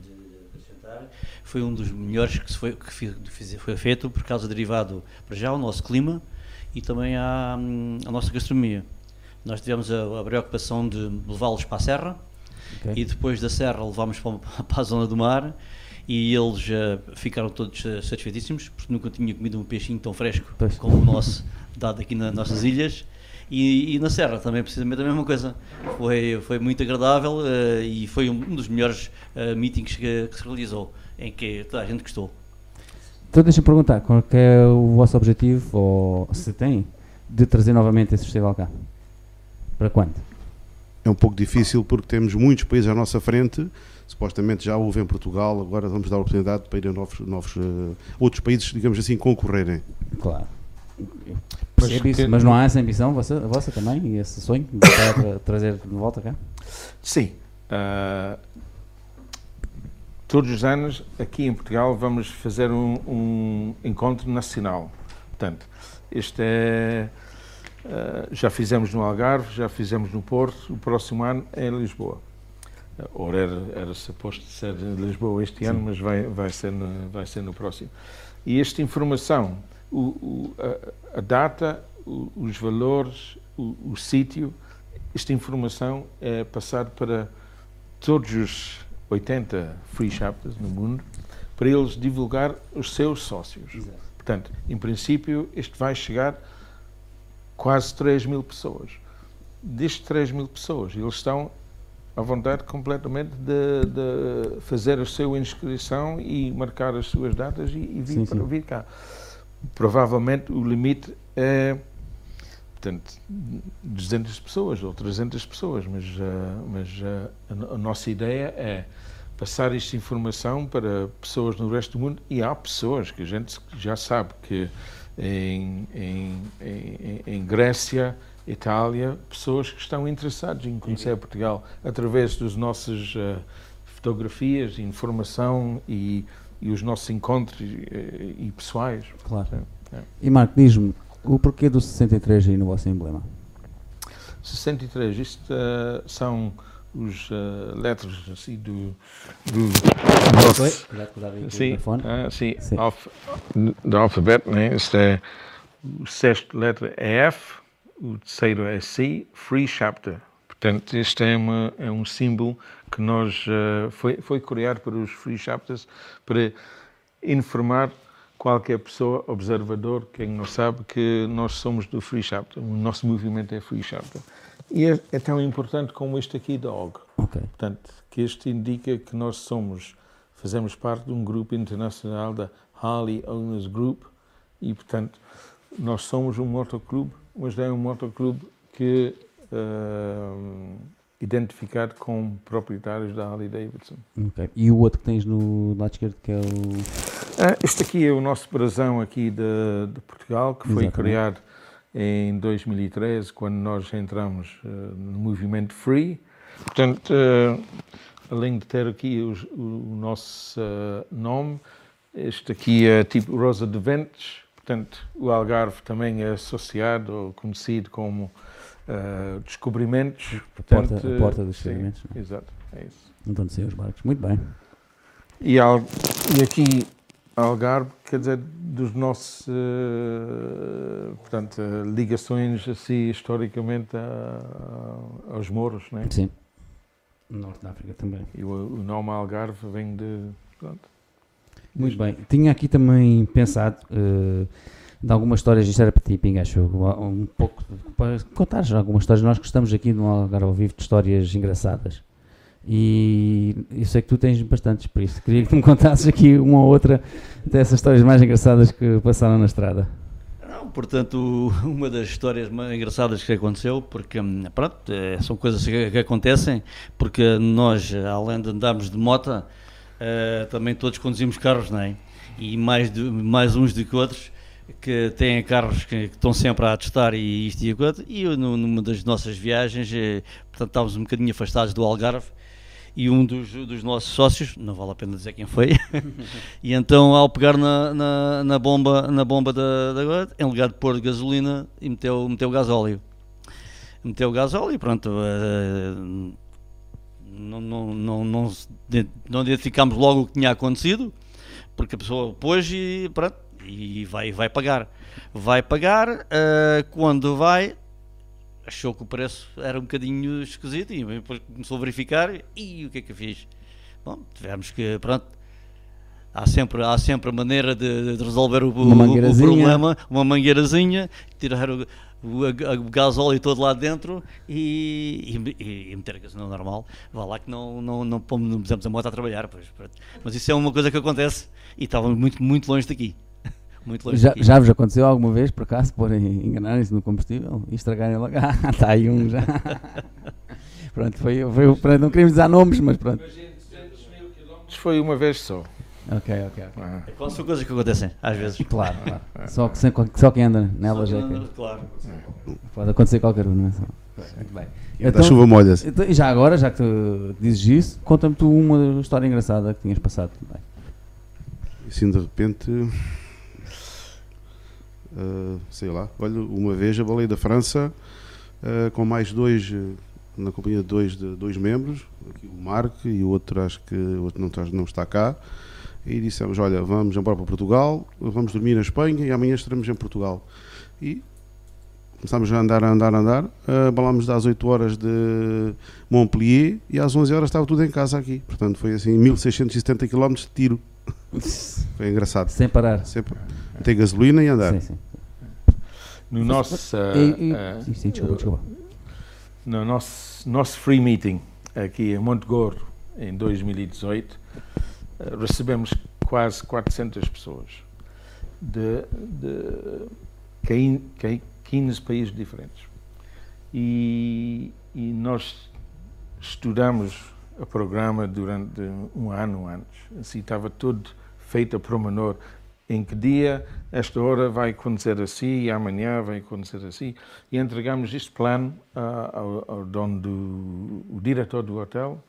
dizer- acrescentar, foi um dos melhores que, se foi, que fiz- foi feito por causa derivado, para já, ao nosso clima e também à, à nossa gastronomia. Nós tivemos a, a preocupação de levá-los para a serra Ok. e depois da serra levámos para, para a zona do mar e eles eh, ficaram todos eh, satisfeitíssimos porque nunca tinha comido um peixinho tão fresco Pois. como o nosso <laughs> dado aqui nas nossas ilhas e, e na serra também precisamente a mesma coisa foi, foi muito agradável eh, e foi um dos melhores eh, meetings que, que se realizou em que toda a gente gostou Então deixa-me perguntar, qual é o vosso objetivo, ou se tem, de trazer novamente esse festival cá? Para quando? é um pouco difícil porque temos muitos países à nossa frente. Supostamente já houve em Portugal, agora vamos dar a oportunidade para ir a novos, novos eh, outros países, digamos assim, concorrerem. Claro. Isso, que- mas não há essa ambição vossa, a vossa também, e esse sonho de tra- trazer de volta cá? Sim. Ah, todos os anos, aqui em Portugal, vamos fazer um, um encontro nacional. Portanto, este é Uh, já fizemos no Algarve, já fizemos no Porto, o próximo ano é em Lisboa. Uh, ora, era, era suposto ser em Lisboa este ano, mas vai, vai, ser no, vai ser no próximo. E esta informação, o, o, a, a data, o, os valores, o, sítio, esta informação é passada para todos os 80 free chapters no mundo, para eles divulgar os seus sócios. Portanto, em princípio, isto vai chegar quase 3 mil pessoas. Destes 3 mil pessoas, eles estão à vontade completamente de, de fazer a sua inscrição e marcar as suas datas e, e vir, Sim, para, sim. vir cá. Provavelmente o limite é portanto, 200 pessoas ou 300 pessoas, mas, ah, mas ah, a, a nossa ideia é passar esta informação para pessoas no resto do mundo e há pessoas que a gente já sabe que em, em, em, em Grécia, Itália, pessoas que estão interessadas em conhecer Portugal através das nossas ah, fotografias, informação e, e os nossos encontros eh, e, pessoais. Claro. É. E Marco, diz-me, o porquê do 63 aí no vosso emblema? 63, isto ah, são os ah, letras assim do, do nosso Cuidado com o o Sim, ah, sim, Sim. alf- do alfabeto, né? Este é o sexto letra é F, o terceiro é C, Free Chapter. Portanto, este é, uma, é um símbolo que nós ah, foi, foi criado para os Free Chapters para informar qualquer pessoa, observador, quem não sabe, que nós somos do Free Chapter. O nosso movimento é Free Chapter. E é, é tão importante como este aqui da OG. Ok. Portanto, que este indica que nós somos, fazemos parte de um grupo internacional da Harley Owners Group e, portanto, nós somos um motoclube, mas é um motoclube que ah, identificado com proprietários da Harley Davidson. ok. E o outro que tens no lado esquerdo que é o. Ah, este aqui é o nosso brasão aqui de, de Portugal, que foi Exatamente. criado em 2013, quando nós entramos ah, no movimento Free. Portanto, ah, além de ter aqui os- o, nosso ah, nome, este aqui é tipo Rosa de Ventos. Portanto, o Algarve também é associado ou conhecido como ah, descobrimentos. A porta, Portanto, a porta dos não é? Exato, é isso. Onde saem os barcos. Muito bem. E, al- e aqui Algarve, quer dizer, dos nossos, eh, portanto, ligações assim historicamente a- a- aos Mouros, né? Sim. Norte da África também. E o, o nome Algarve vem de, pronto. Muito bem. Tinha aqui também pensado eh, de algumas histórias, isto era para ti, Pingacho, um pouco para contares algumas histórias. Nós gostamos aqui no Algarve ao Vivo de histórias engraçadas. E eu sei que tu tens bastantes, por isso queria que me contasses aqui uma ou outra dessas histórias mais engraçadas que passaram na estrada. Não, portanto, <laughs> uma das histórias mais engraçadas que aconteceu, porque hum, pronto, eh, são coisas que, que acontecem, porque nós, além de andarmos de moto, eh, também todos conduzimos carros, não é? E mais, de- mais uns do que outros que têm carros que, que estão sempre a testar e isto e aquilo. E eu, nu- numa das nossas viagens, eh, portanto, estávamos um bocadinho afastados do Algarve e um dos, dos nossos sócios, não vale a pena dizer quem foi, <laughs> e então ao pegar na, na, na bomba, na bomba da, da em lugar de pôr gasolina, e meteu, meteu gasóleo. Meteu gasóleo e pronto. eh, não, não, não, não, não identificámos logo o que tinha acontecido, porque a pessoa pôs e pronto, e vai, vai pagar. Vai pagar, eh, quando vai, achou que o preço era um bocadinho esquisito e depois começou a verificar e o que é que eu fiz? Bom, tivemos que, pronto, há sempre, há sempre a maneira de, de resolver o, o- problema, uma mangueirazinha, tirar o, o, o gasóleo todo lá dentro e, e, e meter a gasolina normal. Vá lá que não, não, não, pomos- não pusemos a moto a trabalhar, pois, mas isso é uma coisa que acontece e estávamos muito, muito longe daqui. Muito longe Já, já vos aconteceu alguma vez, por acaso, porem, enganarem-se no combustível e estragarem logo? <laughs> Ah, está aí um já. <laughs> pronto, foi, foi, o- pronto, não queríamos dar nomes, mas pronto. Isto foi uma vez só. Ok, ok, ok. Ah. Quais são coisas que acontecem, às vezes. Claro, claro. Só, que, sem- só quem anda nelas é que Claro. pode acontecer qualquer um, não é? Só- Muito bem. a chuva molha-se. então, e já agora, já que tu dizes isso, conta-me tu uma história engraçada que tinhas passado também. Assim de repente. Eh, sei lá. Olha, uma vez a baleia da França eh, com mais dois, eh, na companhia de dois, de dois membros, aqui o Marco e o outro acho que o outro não está, não está cá. E dissemos, olha, vamos embora para Portugal, vamos dormir na Espanha e amanhã estaremos em Portugal. E começámos a andar, a andar, a andar, uh, balámos às 8 horas de Montpellier e às 11 horas estava tudo em casa aqui. Portanto, foi assim 1670 km de tiro. <laughs> Foi engraçado. Sem parar. Sempre ter gasolina e andar. Sim, sim. No nosso, uh, E- e- uh, sim, sim, desculpa, desculpa. no nosso, nosso free meeting aqui em Montegorro, em 2018, eh, recebemos quase 400 pessoas de, de quin- quin- 15 países diferentes. E, e nós estudamos o programa durante um ano antes. Assim, estava tudo feito a promenor. Em que dia, esta hora vai acontecer assim, e amanhã vai acontecer assim. E entregamos este plano ah, ao, ao dono do, diretor do hotel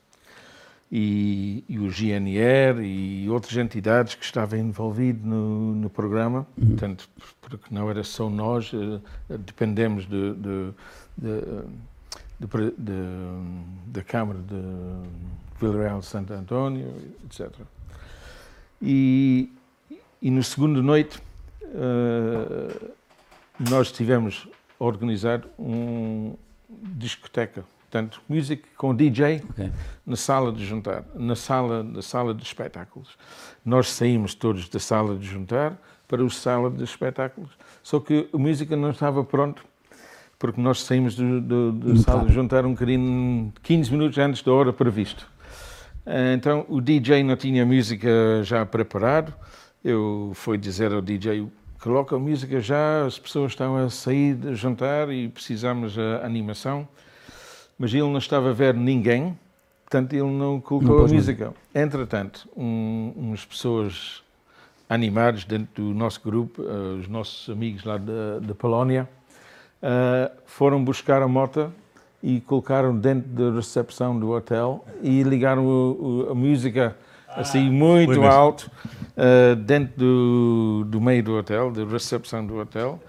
e, e o GNR e outras entidades que estavam envolvidos no, no programa. Portanto, porque não era só nós, eh, dependemos de, de, de- da Câmara de Villarreal de Santo António, etc. E, e no segundo noite eh, nós tivemos a organizar um discoteca, portanto, música com DJ Ok. na sala de jantar, na sala, na sala de espetáculos. Nós saímos todos da sala de jantar para a sala de espetáculos, só que a música não estava pronta, porque nós saímos da sala de jantar um bocadinho, 15 minutos antes da hora prevista. Eh, Então o DJ não tinha a música já preparado. Eu fui dizer ao DJ: coloca a música já, as pessoas estão a sair de jantar e precisamos a animação. Mas ele não estava a ver ninguém, portanto ele não colocou Não a música. Entretanto, um, umas pessoas animadas dentro do nosso grupo, eh, os nossos amigos lá da, da Polónia, eh, foram buscar a moto e colocaram dentro da recepção do hotel e ligaram o- o- a música assim muito foi mesmo. alto eh, dentro do, do meio do hotel, da recepção do hotel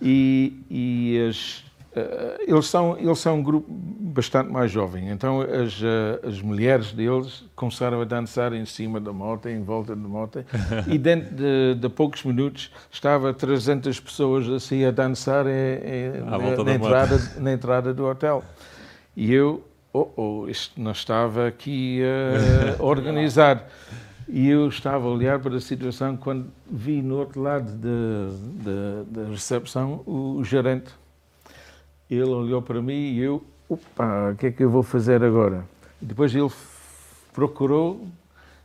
e, e as, eh, eles, são, eles são um grupo bastante mais jovem, então as, eh, as mulheres deles começaram a dançar em cima da moto, em volta da moto, <laughs> e dentro de, de poucos minutos estava 300 pessoas assim a dançar eh, eh, na, volta na moto. entrada, na entrada do hotel. E eu, oh, oh, isto não estava aqui eh, <laughs> organizado. E eu estava a olhar para a situação quando vi no outro lado da- da recepção o, gerente. Ele olhou para mim e eu, opa, o que é que eu vou fazer agora? E depois ele procurou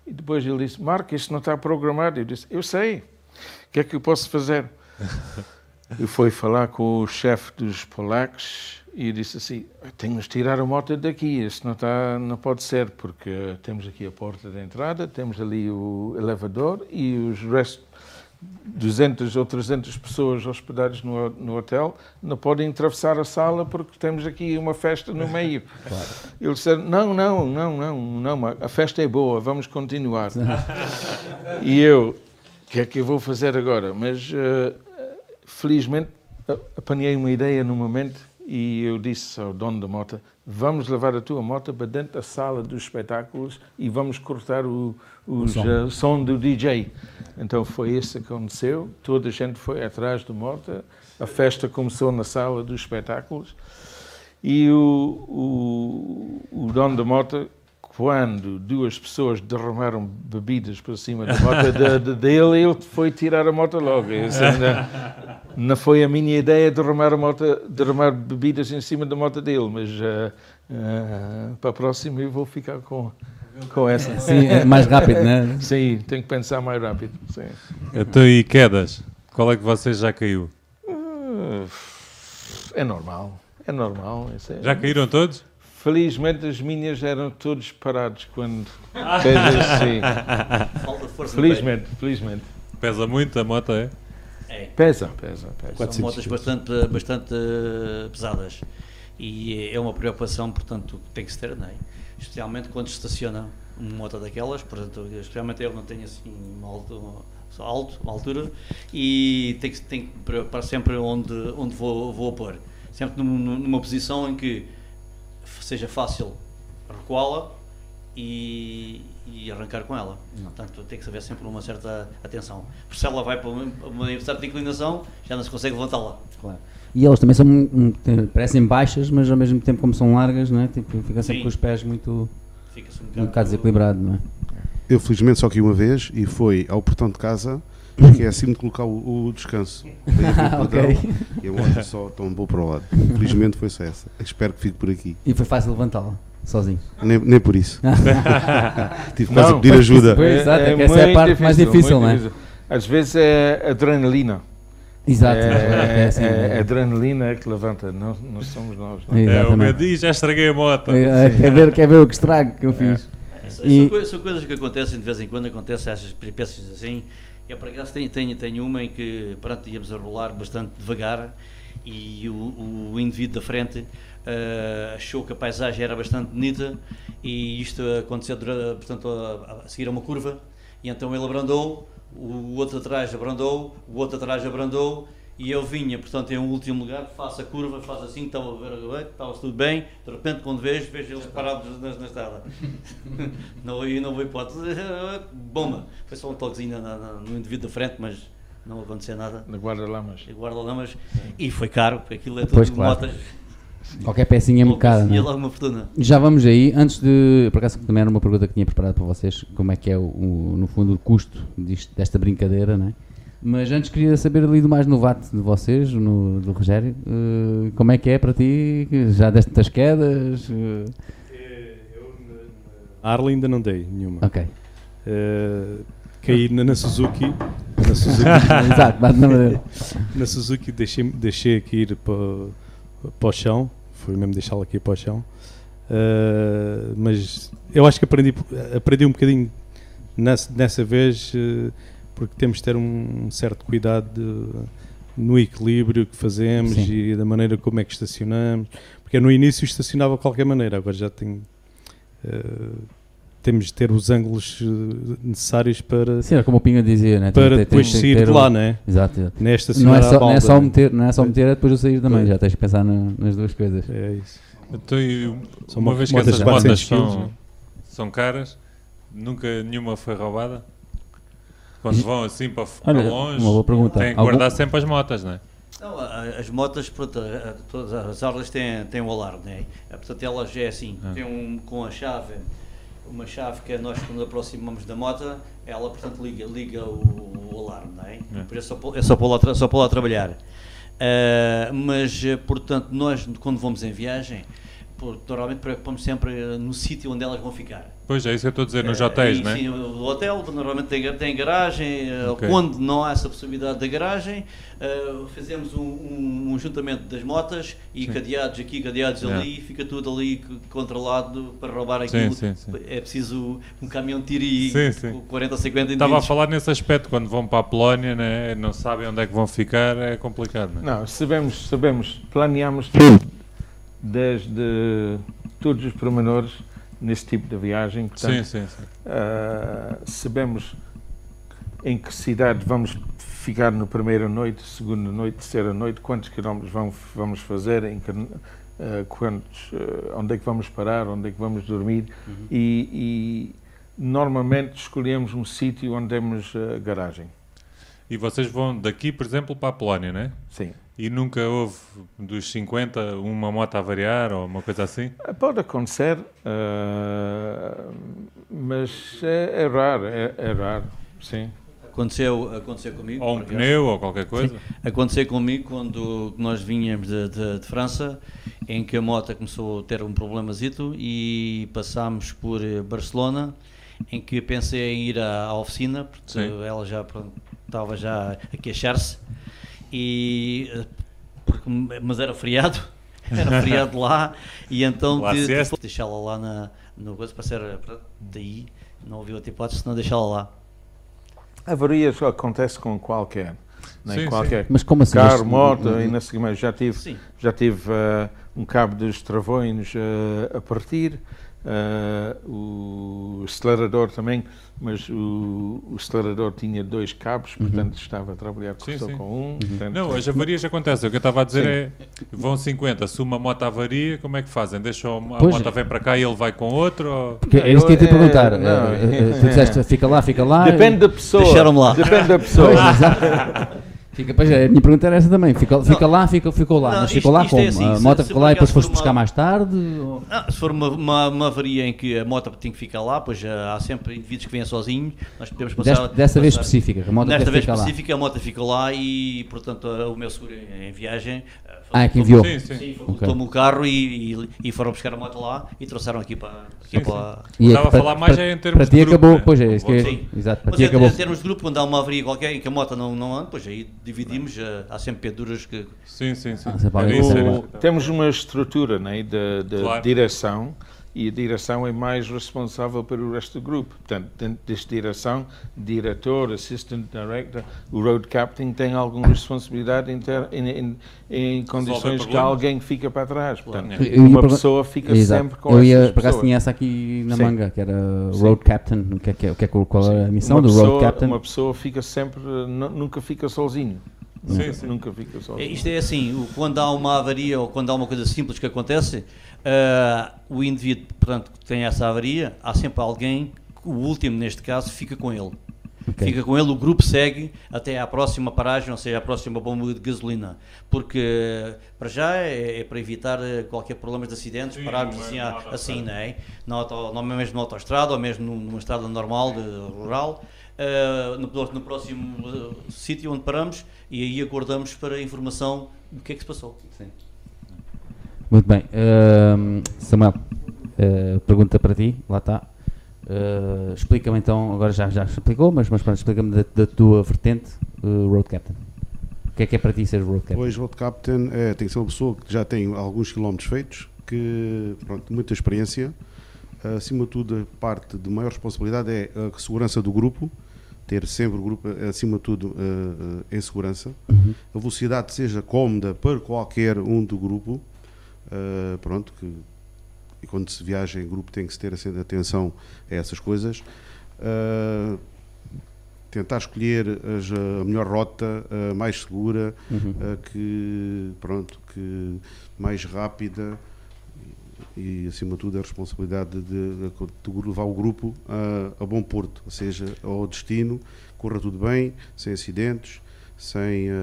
e depois ele disse, Marco, isto não está programado. Eu disse, eu sei, o que é que eu posso fazer? <laughs> Eu fui falar com o chefe dos polacos e eu disse assim, temos de tirar a moto daqui, isso não, está, não pode ser, porque temos aqui a porta de entrada, temos ali o elevador e os restos, 200 ou 300 pessoas hospedadas no, no hotel, não podem atravessar a sala porque temos aqui uma festa no meio. <laughs> Eles disseram, não, não, não, não, não, a festa é boa, vamos continuar. <laughs> e eu, o que é que eu vou fazer agora? Mas, eh, felizmente, apanhei uma ideia no momento e eu disse ao dono da moto, vamos levar a tua moto para dentro da sala dos espetáculos e vamos cortar o, os, som. eh, som do DJ. Então foi isso que aconteceu, toda a gente foi atrás da moto, a festa começou na sala dos espetáculos e o, o, o dono da moto, quando duas pessoas derramaram bebidas por cima da moto de- de- dele, ele foi tirar a moto logo. Isso ainda não foi a minha ideia derramar, a moto, derramar bebidas em cima da moto dele, mas ah, ah, para a próxima eu vou ficar com, com essa. Sim, é mais rápido, né? Sim, tenho que pensar mais rápido. Sim. Então, e quedas? Qual é que você já caiu? Ah, É normal, é normal. isso é- Já caíram todos? Felizmente as minhas eram todos parados quando fez assim. Falta força no Felizmente, felizmente. Pesa muito a moto, é? É. Pesa, pesa, pesa. 400 São motas bastante, bastante eh, pesadas. E é uma preocupação, portanto, que tem que se ter, não é? Especialmente quando estacionam uma moto daquelas, portanto, especialmente eu não tenho assim uma alto, alto, uma altura, e tem que, tem que preocupar sempre onde, onde vou, vou pôr. Sempre num- num- numa posição em que seja fácil recuá-la e, e arrancar com ela. Portanto, tem que haver sempre uma certa atenção. Porque se ela vai para uma, uma certa inclinação, já não se consegue levantá-la. Claro. E elas também são, um, um, parecem baixas, mas ao mesmo tempo, como são largas, não é? Tipo, fica sempre Sim. com os pés muito, Fica-se um um bocado, bocado desequilibrado, não é? Eu felizmente só que uma vez e foi ao portão de casa, que é assim de colocar o, o descanso. <laughs> Tem a ver com o Ok. padrão, E a moto só tombou para o lado. Felizmente foi só essa. Espero que fique por aqui. E foi fácil levantá-la, sozinho. Nem, nem por isso. <laughs> Tive quase a pedir ajuda. Pois, exato, é que essa é a parte mais difícil, não é? difícil. Às vezes é adrenalina. Exato. É, é assim, é- é. a adrenalina que levanta, não, não somos nós. não. É, o meu dia já estraguei a moto. É, quer, ver, quer ver o que estrago que eu fiz? São, E- são coi- são coisas que acontecem de vez em quando, acontecem essas peripécias assim. Eu, por acaso, tenho, tenho, tenho uma em que, pronto, íamos a rolar bastante devagar e o, o indivíduo da frente eh, achou que a paisagem era bastante bonita e isto aconteceu, portanto, a, a seguir a uma curva e então ele abrandou, o outro atrás abrandou, o outro atrás abrandou e eu vinha, portanto, em um último lugar, faço a curva, faço assim, estava a ver, estava tudo bem, de repente, quando vejo, vejo eles parados na, na estrada. <laughs> não houve não houve hipótese. Bomba! Foi só um toquezinho na- na- no indivíduo da frente, mas não aconteceu nada. Na guarda-lamas. E guarda-lamas. E foi caro, porque aquilo é tudo Pois, claro. motas. Qualquer pecinha é muito cara, não Ia é? lá uma fortuna. Já vamos aí. Antes de. Por acaso também era uma pergunta que tinha preparado para vocês. Como é que é, o, o- no fundo, o custo disto- desta brincadeira, não é? Mas antes queria saber ali do mais novato de vocês, no, do Rogério. eh, como é que é para ti? Já deste muitas quedas? eh, A Arla ainda não dei nenhuma. ok. Eh, caí na, na Suzuki. Na Suzuki, <laughs> Exato, na na Suzuki deixei, deixei aqui ir para, para o chão. Foi mesmo deixá-la aqui para o chão. Eh, mas eu acho que aprendi, aprendi um bocadinho nessa, nessa vez, eh, porque temos de ter um certo cuidado de- no equilíbrio que fazemos Sim. e da maneira como é que estacionamos. Porque no início estacionava de qualquer maneira, agora já tenho. eh, temos de ter os ângulos eh, necessários para, Sim, era como o Pinga dizia, né? Tem para ter- depois tem sair de lá, não é? Exato, exato. Não é Não é, não, é só né? meter, não é só meter, é depois eu sair também. Pois. Já tens que pensar na- nas duas coisas. É isso. Então, São uma mo- vez que essas de motas 400 quilos, são, né? são caras, nunca nenhuma foi roubada? Quando vão assim para, para Olha, longe, uma boa pergunta. têm que Algum- guardar sempre as motas, não é? Não, a- a- as motas, pronto, a- a- todas as arlas têm, têm o alarme, né? É, Portanto, elas é assim, Ah. tem um com a chave, uma chave que é nós quando aproximamos da moto, ela portanto liga, liga o, o alarme, não é? É. Por isso é só pô- é só pôr lá, tra- só lá trabalhar. Ah, mas, eh, portanto, nós quando vamos em viagem, normalmente preocupamos sempre eh, no sítio onde elas vão ficar. Pois é, isso que eu estou a dizer, nos Eh, hotéis, e, não é? Sim, o hotel normalmente tem, tem garagem. eh, Ok. Quando não há essa possibilidade da garagem, eh, fazemos um, um, um juntamento das motas e Sim. cadeados aqui, cadeados Yeah. ali, fica tudo ali controlado para roubar aquilo. sim, sim. É preciso um caminhão de tiro e Sim, sim. 40 ou 50 Estava a indivíduos. falar nesse aspecto, quando vão para a Polónia, né, não sabem onde é que vão ficar, é complicado, não é? Não, sabemos, sabemos, planeamos tudo, desde todos os pormenores nesse tipo de viagem. Portanto, Sim, sim, sim. ah, sabemos em que cidade vamos ficar na primeira noite, segunda noite, terceira noite, quantos quilómetros vamos, vamos fazer, em que, ah, quantos, ah, onde é que vamos parar, onde é que vamos dormir e, e normalmente escolhemos um sítio onde temos garagem. E vocês vão daqui, por exemplo, para a Polónia, não é? Sim. E nunca houve dos 50 uma moto a variar ou uma coisa assim? Ah, Pode acontecer, ah, mas é, é raro, é, é raro, sim. Aconteceu, aconteceu comigo. Ou um pneu ou qualquer coisa? Aconteceu comigo quando nós vinhamos de, de- de França, em que a moto começou a ter um problemazito e passámos por eh, Barcelona, em que pensei em ir à, à oficina, porque Sim. ela já pronto, estava já a queixar-se, e, eh, porque- mas era feriado, <laughs> era feriado lá, e então Lá de- de- deixá-la lá na, no coisa, para ser pronto, daí, não havia outra hipótese senão deixá-la lá. Avarias acontece com qualquer, né? Sim, qualquer Mas como assim? carro, moto, e não sei o que mais. Já tive, Sim. já tive ah, um cabo dos travões ah, a partir, ah, o acelerador também, mas o, o acelerador tinha dois cabos, portanto estava a trabalhar Sim, só sim. com um. portanto- Não, as avarias acontecem. O que eu estava a dizer é: vão 50, se uma moto avaria, como é que fazem? Deixam a Pois. moto vem para cá e ele vai com outro? Ou... Porque é isso que eu ia te É, perguntar. não. Eh, eh, tu disseste, fica lá, fica lá. Depende da pessoa. Deixaram-me lá. Depende da pessoa. Pois. <laughs> Fica, pois é, a minha pergunta era essa também. Fica, fica lá, fica, ficou lá. Não, mas isto- ficou lá isto é como? assim, a se- moto se ficou lá e depois foste for buscar uma- mais tarde? ou- Ah, se for uma, uma, uma avaria em que a moto tem que ficar lá, pois já há sempre indivíduos que vêm sozinhos, nós podemos passar... Desta, dessa vez passar- específica, a moto Nesta deve vez ficar lá. específica, a moto ficou lá e, portanto, a- o meu seguro em viagem... ah, Ah, é que enviou. Sim, sim. Sim, Ok. tomou o carro e, e, e foram buscar a moto lá e trouxeram aqui para... Aqui Sim, para E é Estava a falar mais é em termos Para de ti grupo, acabou, né? pois é, isso que Sim. Exato, para Mas ti em, acabou. em termos de grupo, quando há uma avaria qualquer em que a moto não, não anda, pois aí dividimos, ah, há sempre penduras que... Sim, sim, sim. Ah, era O- isso. temos uma estrutura né, de, de Claro. direção e a direção é mais responsável pelo resto do grupo. Portanto, dentro desta direção, diretor, assistant director, o road captain tem alguma responsabilidade em, ter, em, em, em condições que alguém fica para trás. Portanto, uma pessoa fica Exato. sempre com Eu ia, pessoas. tinha essa aqui na Sim. manga, que era Sim. Road Captain. O que é que é, o que é qual é a missão uma do pessoa, Road Captain? Uma pessoa fica sempre, nu- nunca fica sozinho. Sim, Nunca, sim. nunca fica É, sozinho. Isto é assim, quando há uma avaria ou quando há uma coisa simples que acontece, ah, o indivíduo, portanto, que tem essa avaria, há sempre alguém, o último neste caso, fica com ele. Ok. Fica com ele, o grupo segue até à próxima paragem, ou seja, à próxima bomba de gasolina. Porque, para já, é, é para evitar eh, qualquer problema de acidentes, Sim, pararmos é assim, assim não é? Na auto, não é mesmo na autoestrada, ou mesmo num- numa estrada normal, de, rural. Ah, no, no próximo eh, sítio onde paramos e aí aguardamos para a informação do que é que se passou. Muito bem. Ahm, Samuel, ah, pergunta para ti, lá está. Ah, explica-me então, agora já, já explicou, mas, mas pronto, explica-me da, da tua vertente, ah, Road Captain. O que é que é para ti ser Road Captain? Hoje, Road Captain é, tem que ser uma pessoa que já tem alguns quilómetros feitos, que pronto, muita experiência. Acima de tudo, a parte de maior responsabilidade é a segurança do grupo, ter sempre o grupo, eh, acima de tudo, eh, em segurança. Uhum. A velocidade seja cómoda para qualquer um do grupo. eh, pronto, que e quando se viaja em grupo tem que se ter assim, atenção a essas coisas. Eh, tentar escolher as, a melhor rota, a mais segura, Uhum. a que pronto que mais rápida e acima de tudo a responsabilidade de, de levar o grupo a, a bom porto, ou seja, ao destino, corra tudo bem, sem acidentes, sem eh,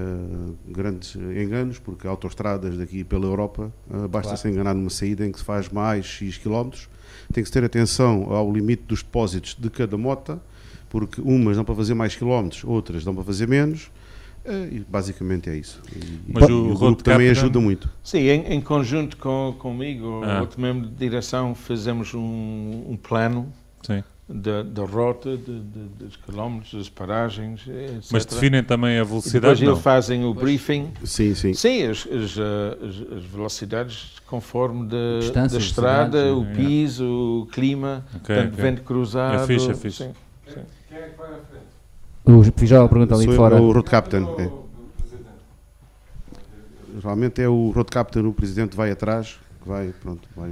grandes enganos, porque autoestradas daqui pela Europa eh, basta se enganar numa saída em que se faz mais X quilómetros, tem que se ter atenção ao limite dos depósitos de cada mota, porque umas dão para fazer mais quilómetros, outras dão para fazer menos, e basicamente é isso. E, Mas e o o, grupo também captain- ajuda muito. Sim, em, em conjunto com, comigo, Ah. outro membro de direção, fizemos um, um plano Sim. da, da rota, de, de- dos quilómetros, das paragens, etc. Mas definem também a E depois velocidade? eles Não. fazem o briefing. Sim, sim. Sim, as, as, as- as velocidades conforme da, da estrada, o piso, o clima, Ok, tanto ok. vento cruzado. É fixe, é fixe. sim. O Fijola pergunta ali Sou fora. eu, o road captain. é. Geralmente é o road captain, o presidente vai atrás, vai, pronto, vai.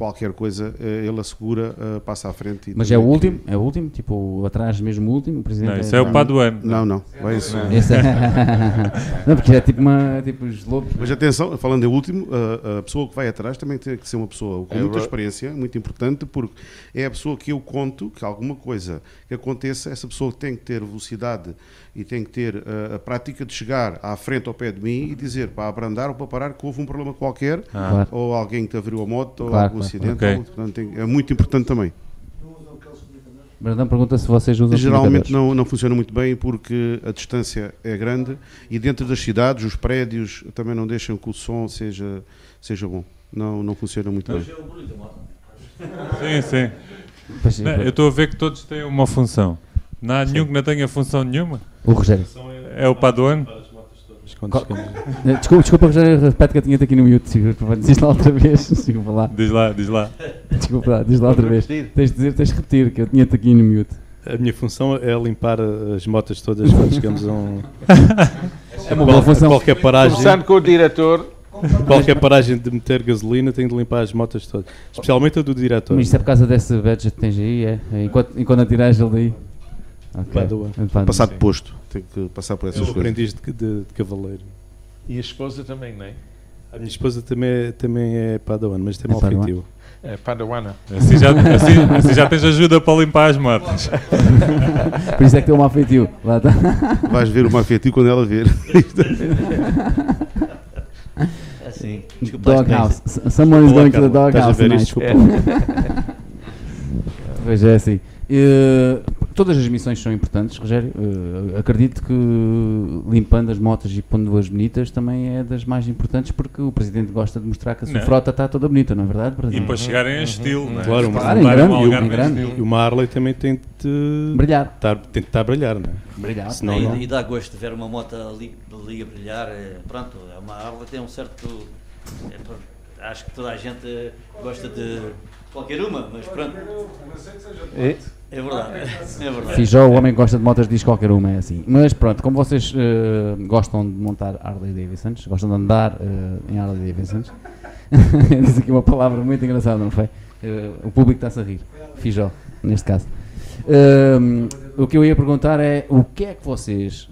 Qualquer coisa, eh, ele assegura, eh, passa à frente. e Mas é o também que- último? É o último? Tipo, atrás mesmo o último? O presidente Não, isso é o Paduano. Não, não, vai em segundo. Esse é... <laughs> não, porque é tipo uma. Tipo os lobos. Mas atenção, falando em último, a, a pessoa que vai atrás também tem que ser uma pessoa com É muita experiência, muito importante, porque é a pessoa que eu conto que alguma coisa que aconteça, essa pessoa tem que ter velocidade e tem que ter uh, a prática de chegar à frente ao pé de mim e dizer para abrandar ou para parar que houve um problema qualquer, Ah, Claro. ou alguém que te abriu a moto, ou Claro, algum claro, acidente. claro. ou- portanto, tem- é muito importante também. Brandão pergunta se vocês usam Geralmente não, não funciona muito bem porque a distância é grande e dentro das cidades, os prédios também não deixam que o som seja, seja bom. Não, não funciona muito bem. Sim, sim, Não, eu estou a ver que todos têm uma função. Não há nenhum que não tenha função nenhuma. O Rogério. É o Paduano? Desculpa, desculpa, Rogério, repete que eu tinha-te aqui no mute. Diz lá outra vez. <laughs> Desculpa lá. Diz lá, diz lá. Desculpa lá, diz lá outra vez. Tens de dizer, tens de repetir que eu tinha-te aqui no mute. A minha função é limpar as motas todas quando chegamos a, um, É uma boa função. qualquer paragem. Começando com o diretor, Qualquer paragem de meter gasolina tem de limpar as motas todas. Especialmente a do diretor. Mas isso é por causa desse budget que tens aí, é? É Enquanto, enquanto atiras ele daí. Ok. Padawan. Padawan. Passar de posto. Tem que passar por É essas o coisas. aprendiz de, de- de cavaleiro. E a esposa também, não é? A minha esposa também é, também é Padawan, mas tem É mau Padawan? feitio. É Padawana. Assim já, assim, assim já tens ajuda para limpar as motas. <laughs> Por isso é que tem um mau feitio. Lá está. Vais ver o mafetio quando ela ver. <laughs> Assim, Doghouse. Someone is going to the Estás a doghouse ver tonight. isto? <laughs> Pois é, assim. Eh, todas as missões são importantes, Rogério. Eh, acredito que limpando as motas e pondo-as bonitas também é das mais importantes porque o Presidente gosta de mostrar que a sua Não. frota está toda bonita, não é verdade, E Presidente? para chegarem em estilo, não é? Claro, Para claro, em grande, um em grande. estilo. E uma Harley também tem de Brilhar. estar, tem de estar a brilhar, não é? Brilhar. Senão e, não. e dá gosto de ver uma moto ali, ali a brilhar. é, pronto, é uma Harley tem um certo. é, acho que toda a gente gosta de qualquer uma, mas pronto. E, É verdade. É verdade. Fijó, o homem que gosta de motas diz qualquer uma, é assim. Mas pronto, como vocês eh, gostam de montar Harley Davidsons, gostam de andar eh, em Harley Davidsons, <laughs> diz aqui uma palavra muito engraçada, não foi? Eh, o público está-se a rir. Fijó, neste caso. Ehm, o que eu ia perguntar é o que é que vocês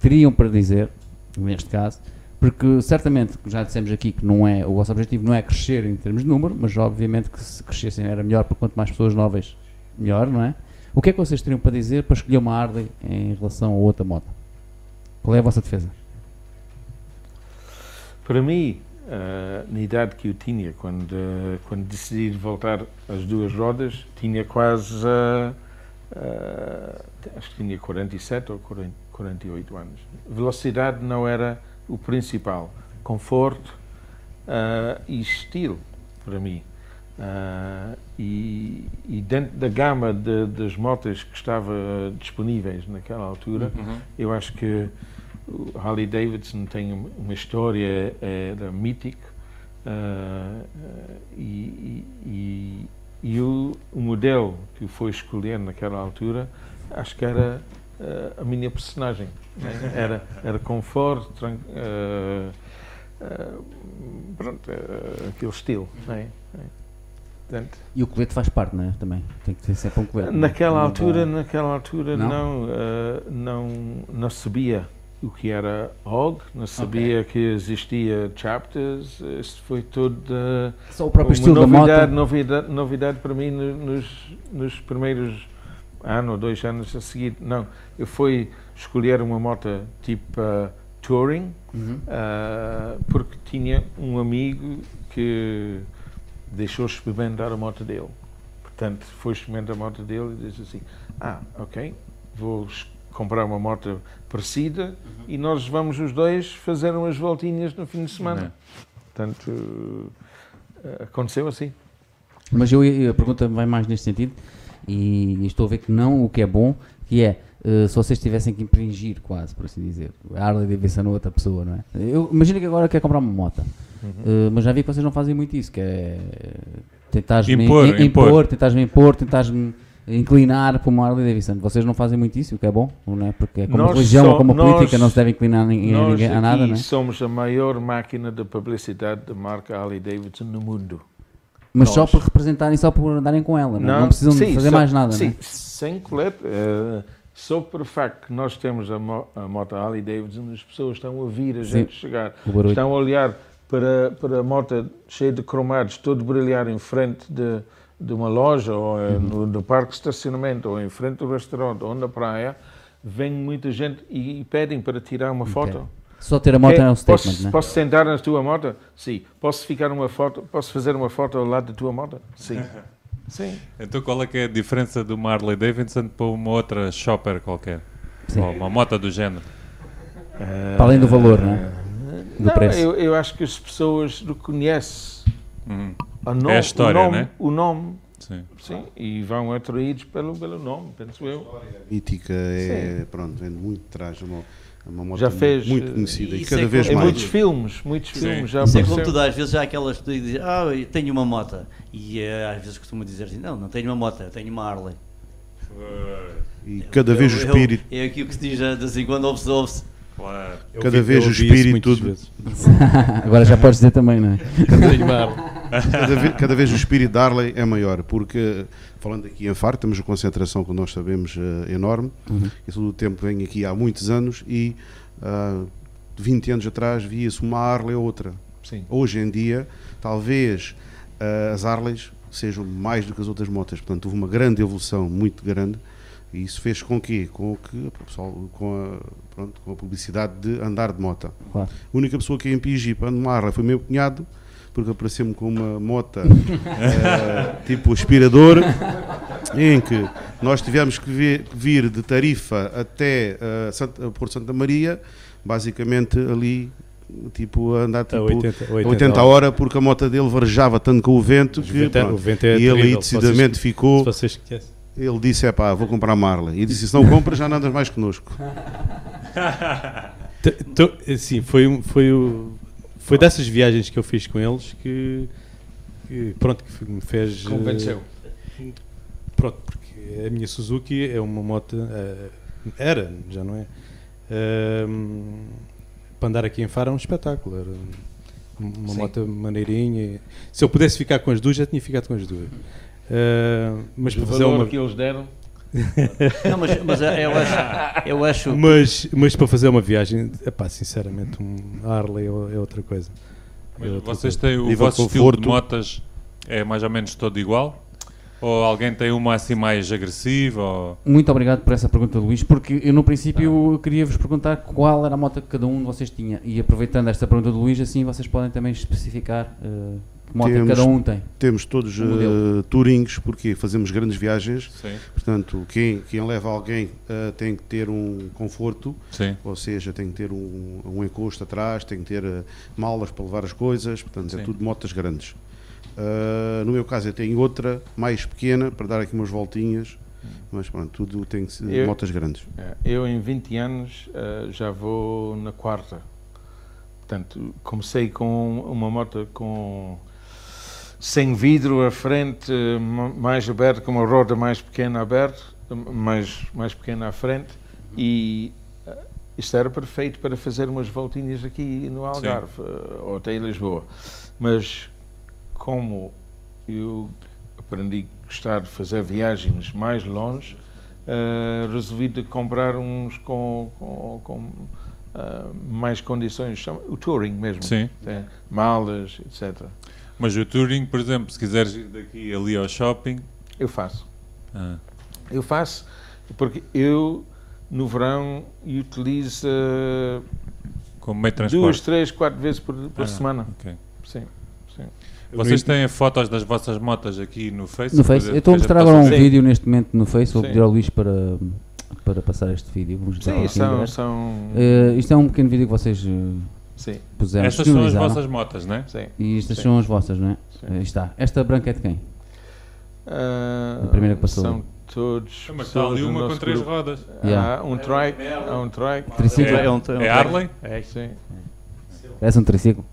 teriam para dizer, neste caso, porque certamente, já dissemos aqui que não é, o vosso objetivo não é crescer em termos de número, mas obviamente que se crescessem era melhor, porque quanto mais pessoas novas, melhor, não é? O que é que vocês teriam para dizer para escolher uma Harley em relação a outra moto? Qual é a vossa defesa? para mim, eh, na idade que eu tinha, quando, eh, quando decidi voltar às duas rodas, tinha quase. eh, acho que tinha 47 ou 40, 48 anos. Velocidade não era o principal. Conforto e estilo, para mim. Ah, e, e dentro da gama de- das motas que estava disponíveis naquela altura, Uhum. eu acho que o Harley Davidson tem um- uma história era mítica ah, ah, e, e, e- o, o modelo que eu fui escolher naquela altura acho que era ah, a minha personagem né? <laughs> era era conforto tran- ah, pronto aquele estilo né? Portanto, E o colete faz parte, não é? Também. Tem que ter sempre um colete. é? Naquela Não altura, dá- naquela altura Não? não, eh, não, não sabia o que era OG, não sabia que existia chapters, isso foi tudo eh, Só o próprio uma estilo da novidade, moto. novidade, novidade para mim no- nos, nos primeiros ano ou dois anos a seguir. Não, eu fui escolher uma moto tipo eh, touring, Uhum. porque tinha um amigo que deixou experimentar a moto dele. Portanto, foi experimentar a moto dele e disse assim: Ah, ok, vou comprar uma moto parecida e nós vamos os dois fazer umas voltinhas no fim de semana. Portanto, eh, aconteceu assim. Mas eu, a pergunta vai mais neste sentido e estou a ver que não, o que é bom, que é eh, se vocês tivessem que impingir quase, por assim dizer, a Harley Davidson a outra pessoa, não é? Eu imagino que agora quer comprar uma moto, Eh, mas já vi que vocês não fazem muito isso, que é tentares Impor, impor, impor. tentares impor, tentares inclinar para uma Harley Davidson. Vocês não fazem muito isso, o que é bom, não é? Porque é como Nós religião só- ou como nós- política, não se deve inclinar a, Nós ninguém, a nada, não é? somos a maior máquina de publicidade da marca Harley Davidson no mundo. Mas só nós. por representarem, só por andarem com ela, não, é? não precisam de sim, fazer só- mais nada, sim, não é? sem colete. eh, só por facto que nós temos a, mo a moto Harley Davidson, as pessoas estão a vir a Sim. gente chegar. O. Estão a olhar para, para a moto cheia de cromados, todo brilhar em frente de, de uma loja, ou eh, Uhum. no, no parque de estacionamento, ou em frente do restaurante, ou na praia. Vem muita gente e, e pedem para tirar uma foto. Só ter a moto É, é um statement, posso, não é? posso sentar na tua moto? Sim. Posso ficar uma foto? Posso fazer uma foto ao lado da tua moto? Sim. <laughs> Sim. Então qual é que é a diferença de uma Harley Davidson para uma outra shopper qualquer? Sim. Ou uma moto do género? Para além do valor, não é? Do Não, preço. Eu, eu acho que as pessoas reconhecem Uhum. a no- É a história, o nome, né? o nome Sim. sim, e vão atraídos pelo, pelo nome, penso eu. Mítica é, pronto, vende muito atrás. É uma, é uma moto Já fez, muito eh, conhecida e cada é vez Em mais. muitos filmes, muitos Sim. filmes já Isso é como às vezes há aquelas que tu dizes, ah, eu tenho uma moto. E eh, às vezes costumo dizer assim, não, não tenho uma moto, eu tenho uma Harley. E cada vez o Eu- eu- espírito. É aquilo que se diz eh, de vez em quando, ouve-se, ouve-se. Claro. Eu Cada vez o isso espírito de-. <laughs> Agora já podes dizer também, não é? Cada vez, cada vez o espírito de Harley é maior, porque, falando aqui em Faro, temos uma concentração, como nós sabemos, eh, enorme. Uhum. Eu todo o tempo venho aqui há muitos anos e ah, 20 anos atrás via-se uma Harley ou outra. Sim. Hoje em dia, talvez ah, as Harleys sejam mais do que as outras motas. Portanto, houve uma grande evolução, muito grande. E isso fez com que, com que o pessoal, com a, pronto, com a publicidade de andar de moto. Claro. A única pessoa que em Pigipa anda numa Harley foi meu cunhado, porque apareceu-me com uma moto <laughs> eh, tipo aspirador, em que nós tivemos que vir, vir de Tarifa até eh, Santa, Porto Santa Maria, basicamente ali, tipo, a andar A tipo, 80, a 80 a hora, porque a moto dele varejava tanto com o vento Mas que o vento é- pronto, o vento é e ele aí decididamente vocês- ficou. Ele disse: é pá, vou comprar uma Harley. E disse: se não compras, já não andas mais connosco. Assim, foi, foi, o- foi dessas viagens que eu fiz com eles que, que, pronto, que me fez. eh, Convenceu. Pronto, porque a minha Suzuki é uma moto. eh, era, já não é? Ehm, para andar aqui em Faro é um espetáculo. Era uma Sim. moto maneirinha. Se eu pudesse ficar com as duas, já tinha ficado com as duas. Eh, mas O para fazer valor uma. que eles deram. Não, mas, mas eu acho, eu acho Mas, mas para fazer uma viagem, epá, sinceramente, um Harley é é outra coisa. É Mas outra vocês coisa. têm o Nível vosso de estilo de motas é mais ou menos todo igual? Ou alguém tem uma assim mais agressiva? Ou... Muito obrigado por essa pergunta, Luís, porque eu no princípio eu queria vos perguntar qual era a moto que cada um de vocês tinha. E aproveitando esta pergunta do Luís, assim vocês podem também especificar eh, que moto Temos- cada um tem. Temos todos Um uh, touringos, porque fazemos grandes viagens. Sim, Portanto, quem, quem leva alguém eh, tem que ter um conforto, sim. ou seja, tem que ter um, um encosto atrás, tem que ter eh, malas para levar as coisas, portanto, Sim. é tudo motas grandes. Ah, no meu caso, eu tenho outra mais pequena para dar aqui umas voltinhas, mas pronto, tudo tem que ser Eu- motas grandes. É, Eu, em 20 anos, eh, já vou na quarta. Portanto, comecei com uma moto com sem vidro à frente, ma- mais aberto, com uma roda mais pequena aberta, mais, mais pequena à frente, e eh, isto era perfeito para fazer umas voltinhas aqui no Algarve, eh, ou até em Lisboa. Mas como eu aprendi a gostar de fazer viagens mais longe, Uh, resolvi de comprar uns com, com, com, uh, mais condições, o touring mesmo, Sim. Malas, etc. Mas o touring, por exemplo, se quiseres ir daqui ali ao shopping, Eu faço. ah, Eu faço porque eu, no verão, utilizo uh, como meio de duas, transporte. três, quatro vezes por, por Ah, semana. ok. Sim. Vocês têm fotos das vossas motos aqui no Face? No Face, Depois eu estou a mostrar agora um a ver. Sim. vídeo neste momento no Face, vou pedir ao Luís para, para passar este vídeo. Vamos mostrar Sim, aqui são, são Eh, isto é um pequeno vídeo que vocês eh, sim, puseram, Estas são as vossas motas, não é? sim. E estas Sim. são as vossas, não é? Sim. Aí está. Esta branca é de quem? Uh, A primeira que passou. São todos. Mas está ali uma com três grupo. rodas. Yeah. Há um trike, há um trike. É, um- é um- É Harley? É. Sim. Parece um triciclo.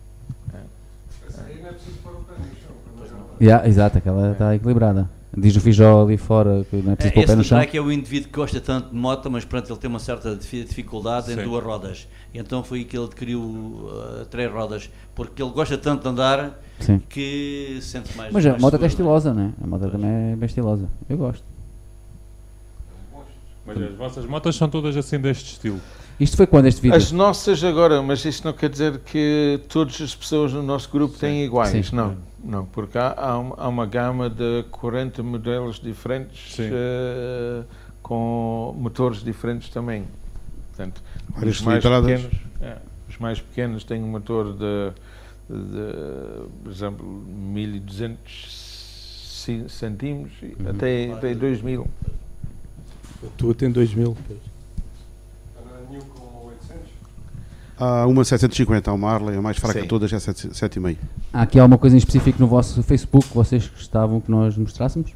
Yeah, exato, aquela está equilibrada. Diz o Fijó ali fora que não é preciso pôr o pé Esse no chão. Drake é o indivíduo que gosta tanto de moto, mas pronto, ele tem uma certa difi- dificuldade em Sim. duas rodas. E então foi aí que ele adquiriu uh, três rodas, porque ele gosta tanto de andar Sim. que sente mais. Mas a mais moto até é seguro, não é? estilosa, né? A moto também é bem estilosa. Eu gosto. Mas as vossas motas são todas assim deste estilo. Isto foi quando este vídeo? As nossas agora, mas isso não quer dizer que todas as pessoas no nosso grupo têm iguais. Sim. Não, não, porque há, há, uma, há uma gama de 40 modelos diferentes eh, com motores diferentes também. Portanto, Várias os mais, pequenos, é, os mais pequenos têm um motor de, de por exemplo, 1200 ci- centímetros e até, até 2000. A tua tem 2000. Há uma 750, há uma Harley, a mais fraca Sim. de todas é 7 7,5. Há aqui alguma coisa em específico no vosso Facebook que vocês gostavam que nós mostrássemos?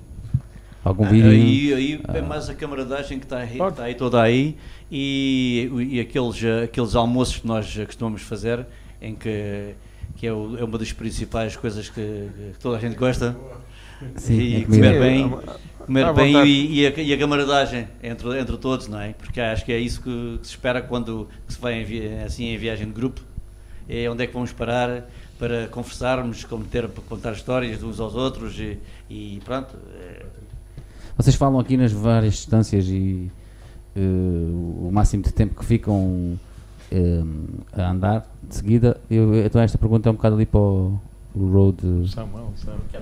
Algum vídeo? Aí, aí é mais a camaradagem que está aí, está aí toda aí e, e aqueles, eh, aqueles almoços que nós costumamos fazer, em que, que é, o- é uma das principais coisas que, que toda a gente gosta Sim, e é comer bem. Comer à bem e, e a, e a camaradagem entre, entre todos, não é? Porque acho que é isso que, que se espera quando que se vai em, assim em viagem de grupo. É onde é que vamos parar para conversarmos, como ter para contar histórias de uns aos outros e, e pronto. é- Vocês falam aqui nas várias distâncias e eh, o máximo de tempo que ficam eh, a andar de seguida. Eu, então esta pergunta é um bocado ali para o, o Road Samuel?